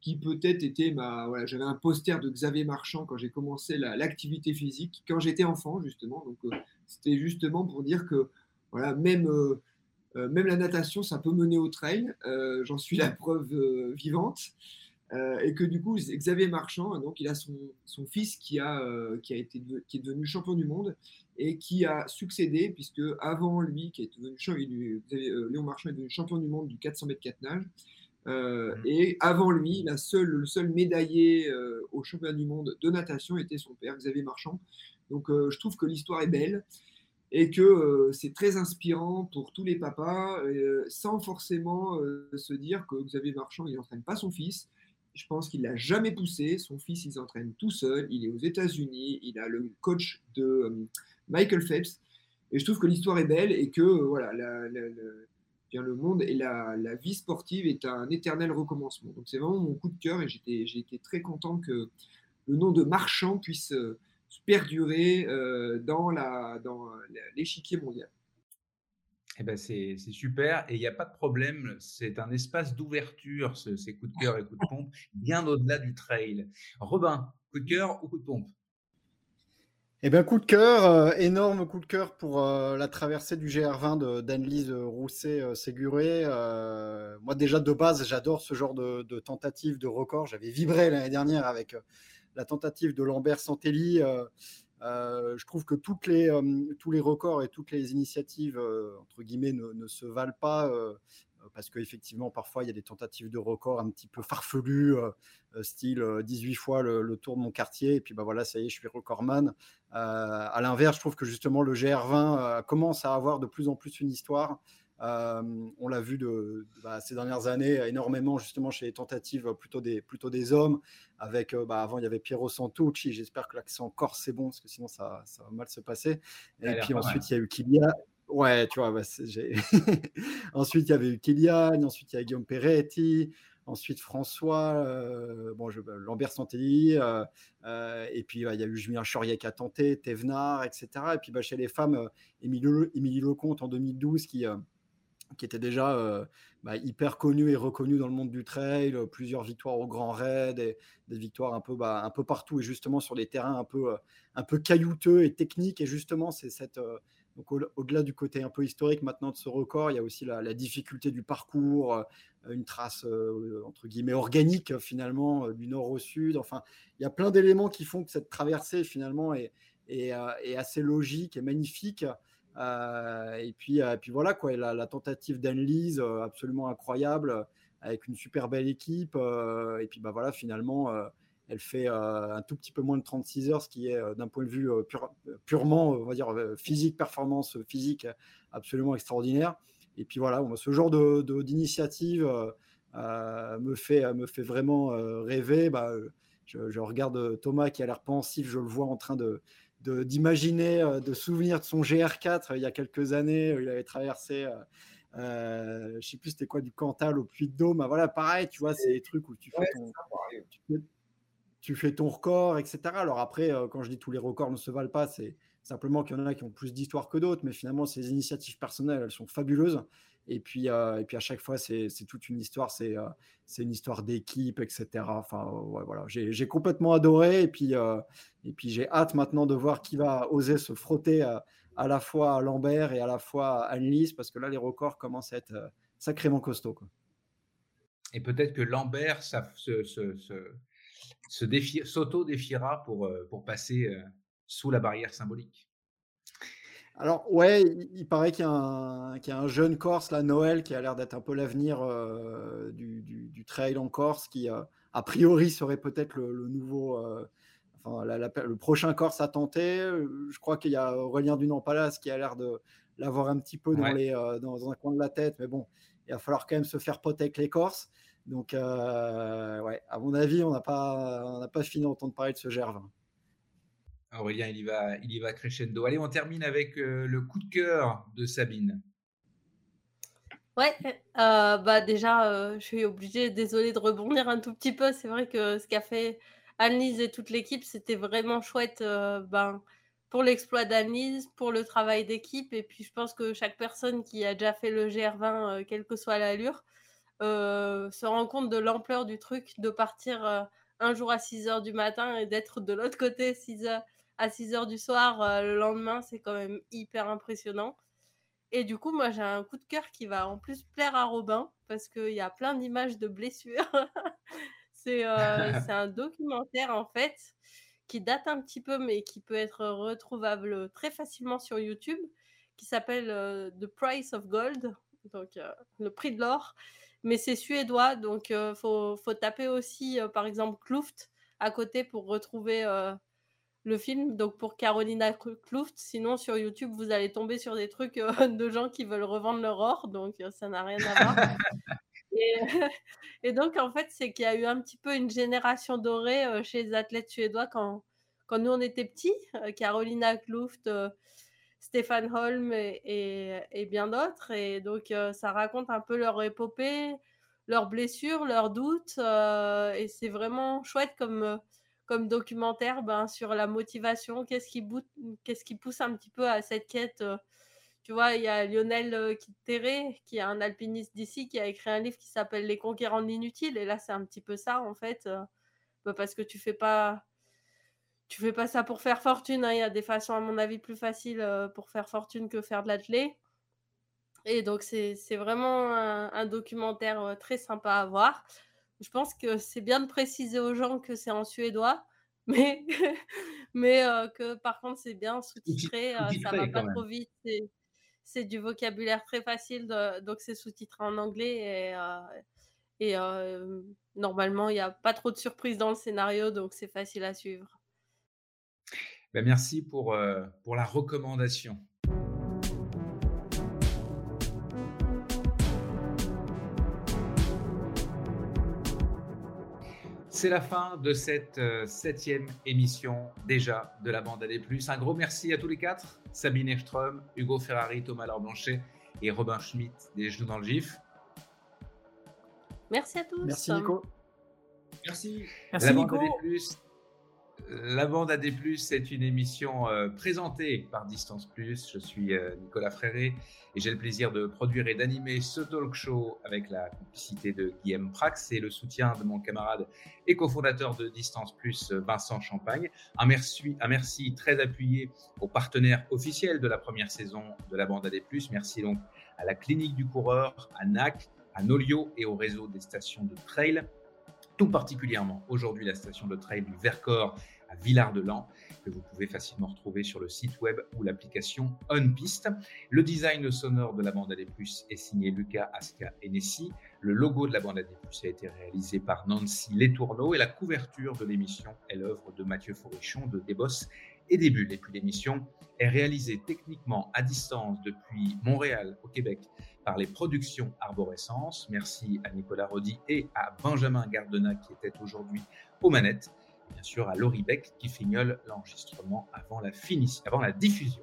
qui peut-être était ma, voilà, j'avais un poster de Xavier Marchand quand j'ai commencé la- l'activité physique, quand j'étais enfant justement. Donc, c'était justement pour dire que, voilà, même, même la natation, ça peut mener au trail. Euh, J'en suis la preuve euh, vivante. Euh, et que du coup, Xavier Marchand, donc il a son, son fils qui, a, euh, qui, a été qui est devenu champion du monde et qui a succédé, puisque avant lui, qui est devenu champion, euh, Léon Marchand est devenu champion du monde du 400 mètres 4 nages. Euh, Mhm. Et avant lui, la seule, le seul médaillé euh, au championnat du monde de natation était son père, Xavier Marchand. Donc euh, je trouve que l'histoire est belle et que euh, c'est très inspirant pour tous les papas, euh, sans forcément euh, se dire que Xavier Marchand, il n'entraîne pas son fils. Je pense qu'il l'a jamais poussé. Son fils, il s'entraîne tout seul. Il est aux États-Unis. Il a le coach de Michael Phelps. Et je trouve que l'histoire est belle et que voilà, bien, le monde et la, vie sportive est un éternel recommencement. Donc c'est vraiment mon coup de cœur et j'étais, j'ai été très content que le nom de Marchand puisse perdurer euh, dans, la, dans la- l'échiquier mondial. Eh ben c'est c'est super et il n'y a pas de problème. C'est un espace d'ouverture, ce- ces coups de cœur et coups de pompe, bien au-delà du trail. Robin, coup de cœur ou coup de pompe? Eh bien, coup de cœur, euh, énorme coup de cœur pour euh, la traversée du GR20 de- d'Annelise Rousset-Séguré. Euh, moi, déjà, de base, j'adore ce genre de, de tentative de record. J'avais vibré l'année dernière avec euh, la tentative de Lambert Santelli. Euh, euh, je trouve que les, euh, tous les records et toutes les initiatives, entre guillemets, ne, se valent pas. parce qu'effectivement, parfois, il y a des tentatives de records un petit peu farfelues, style euh, 18 fois le, le tour de mon quartier, et puis bah voilà, ça y est, je suis recordman. À l'inverse, je trouve que justement le GR20 euh, commence à avoir de plus en plus une histoire. Euh, on l'a vu de, bah, ces dernières années énormément justement chez les tentatives plutôt des, plutôt des hommes. Avec euh, bah, avant il y avait Piero Santucci. J'espère que l'accent corse c'est bon parce que sinon ça, ça va mal se passer. Et puis ensuite il y a eu Kylian. Ouais, tu vois, bah, *laughs* ensuite il y avait eu Kylian, ensuite il y a Guillaume Peretti, ensuite François, euh, bon, je, Lambert Santelli, euh, euh, et puis euh, il y a eu Julien Chaurier qui a tenté, Thévenard, etc. Et puis bah, chez les femmes, euh, Émilie, Le- Émilie Lecomte en 2012 qui, euh, qui était déjà euh, bah, hyper connue et reconnue dans le monde du trail, euh, plusieurs victoires au Grand Raid, des victoires un peu, bah, un peu partout et justement sur des terrains un peu, euh, un peu caillouteux et techniques. Et justement, c'est cette. donc au- au-delà du côté un peu historique maintenant de ce record, il y a aussi la, la difficulté du parcours, une trace entre guillemets organique finalement du nord au sud. Enfin, il y a plein d'éléments qui font que cette traversée finalement est, est, est assez logique et magnifique. Euh, et puis, euh, puis voilà quoi, la, la tentative d'Annelise euh, absolument incroyable avec une super belle équipe. et puis bah voilà, finalement, elle fait un tout petit peu moins de 36 heures, ce qui est d'un point de vue pure- purement, on va dire, physique, performance physique, absolument extraordinaire. Et puis voilà, ce genre de- de- d'initiative euh, euh, me, fait, me fait vraiment rêver. Bah, je, regarde Thomas qui a l'air pensif, je le vois en train de de- d'imaginer, euh, de souvenir de son GR4 euh, il y a quelques années, où il avait traversé, euh, je sais plus c'était quoi, du Cantal au Puy de Dôme. Ah, Voilà, pareil, tu vois, c'est des trucs où tu fais Ouais, ton, tu fais, tu fais ton record, etc. Alors après, quand je dis tous les records ne se valent pas, c'est simplement qu'il y en a qui ont plus d'histoire que d'autres, mais finalement, ces initiatives personnelles, elles sont fabuleuses. Et puis, euh, et puis à chaque fois, c'est toute une histoire, c'est euh, une histoire d'équipe, etc. Enfin, euh, voilà, j'ai complètement adoré. Et puis, euh, puis j'ai hâte maintenant de voir qui va oser se frotter à, à la fois à Lambert et à la fois à parce que là, les records commencent à être sacrément costauds. Et peut-être que Lambert s'auto-défiera pour, pour passer sous la barrière symbolique. Alors, ouais, il, paraît qu'il y, a un jeune Corse, là, Noël, qui a l'air d'être un peu l'avenir euh, du, trail en Corse, qui a priori serait peut-être le, nouveau, euh, enfin, le prochain Corse à tenter. Je crois qu'il y a Aurélien Dunan-Palas qui a l'air de l'avoir un petit peu dans, les, dans, un coin de la tête, mais bon, il va falloir quand même se faire pote avec les Corses. Donc, ouais, à mon avis, on n'a pas, pas fini d'entendre parler de ce Gervin. Aurélien, il y va, il y va crescendo. Allez, on termine avec euh, le coup de cœur de Sabine. Ouais, euh, bah déjà, euh, je suis obligée, désolée de rebondir un tout petit peu. C'est vrai que ce qu'a fait Annelise et toute l'équipe, c'était vraiment chouette ben, pour l'exploit d'Annelise, pour le travail d'équipe. Et puis, je pense que chaque personne qui a déjà fait le GR20, quelle que soit l'allure, se rend compte de l'ampleur du truc, de partir un jour à 6 h du matin et d'être de l'autre côté 6 heures, à 6 heures du soir euh, le lendemain, c'est quand même hyper impressionnant. Et du coup, moi, j'ai un coup de cœur qui va en plus plaire à Robin parce qu'il y a plein d'images de blessures. *laughs* Euh, c'est un documentaire, en fait, qui date un petit peu, mais qui peut être retrouvable très facilement sur YouTube, qui s'appelle euh, The Price of Gold, donc le prix de l'or. Mais c'est suédois, donc il faut, faut, taper aussi, par exemple, Kluft à côté pour retrouver le film, donc pour Carolina Kluft. Sinon, sur YouTube, vous allez tomber sur des trucs euh, *laughs* de gens qui veulent revendre leur or, donc euh, ça n'a rien à voir. *laughs* *laughs* et, donc, en fait, c'est qu'il y a eu un petit peu une génération dorée euh, chez les athlètes suédois quand, quand nous, on était petits. Carolina Kluft, Stéphane Holm et, et bien d'autres. Et donc, ça raconte un peu leur épopée, leurs blessures, leurs doutes. et c'est vraiment chouette comme comme documentaire ben, sur la motivation, qu'est-ce qui, qui pousse un petit peu à cette quête. Euh, tu vois, il y a Lionel euh, Terré, qui est un alpiniste d'ici, qui a écrit un livre qui s'appelle Les conquérants de l'inutile. Et là, c'est un petit peu ça, en fait, euh, bah, parce que tu fais pas. Tu fais pas ça pour faire fortune. Hein. Il y a des façons, à mon avis, plus faciles pour faire fortune que faire de l'athlé. Et donc, c'est vraiment un, documentaire très sympa à voir je pense que c'est bien de préciser aux gens que c'est en suédois, *laughs* mais, mais euh, que par contre, c'est bien sous-titré, euh, ça va pas trop vite. C'est du vocabulaire très facile, donc c'est sous-titré en anglais et, euh, normalement, il n'y a pas trop de surprises dans le scénario, donc c'est facile à suivre. Ben merci pour, pour la recommandation. C'est la fin de cette euh, septième émission déjà de la bande AD+. Un gros merci à tous les quatre, Sabine Ekström, Hugo Ferrari, Thomas Laure-Blanchet et Robin Schmitt des Genoux dans le GIF. Merci à tous. Merci Nico. Merci. Merci Nico. La bande AD+, c'est une émission euh, présentée par Distance Plus. Je suis euh, Nicolas Fréré et j'ai le plaisir de produire et d'animer ce talk show avec la complicité de Guillaume Prax et le soutien de mon camarade et cofondateur de Distance Plus, Vincent Champagne. Un merci, un merci très appuyé aux partenaires officiels de la première saison de la bande AD+. Merci donc à la Clinique du Coureur, à NAC, à Nolio et au réseau des stations de trail tout particulièrement aujourd'hui la station de trail du Vercors à Villard-de-Lans, que vous pouvez facilement retrouver sur le site web ou l'application OnPiste. Le design sonore de la bande AD+, est signé Lucas Aska Enessi. Le logo de la bande AD+, a été réalisé par Nancy Letourneau et la couverture de l'émission est l'œuvre de Mathieu Forichon de Desbosses et des bulles. Et puis l'émission est réalisée techniquement à distance depuis Montréal au Québec par les productions Arborescence. Merci à Nicolas Rodi et à Benjamin Gardena qui était aujourd'hui aux manettes bien sûr à Laurie Beck qui fignole l'enregistrement avant la finition, avant la diffusion.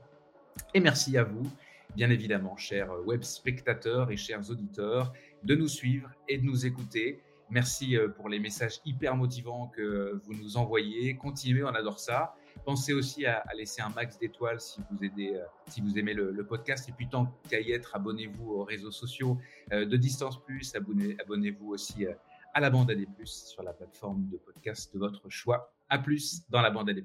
Et merci à vous, bien évidemment, chers web spectateurs et chers auditeurs, de nous suivre et de nous écouter. Merci euh, pour les messages hyper motivants que vous nous envoyez. Continuez, on adore ça. Pensez aussi à, laisser un max d'étoiles si vous euh, aimez le, podcast. Et puis tant qu'à y être, abonnez-vous aux réseaux sociaux euh, de Distance Plus. Abonnez, abonnez-vous aussi à la bande AD+, sur la plateforme de podcast de votre choix. À plus dans la bande AD+.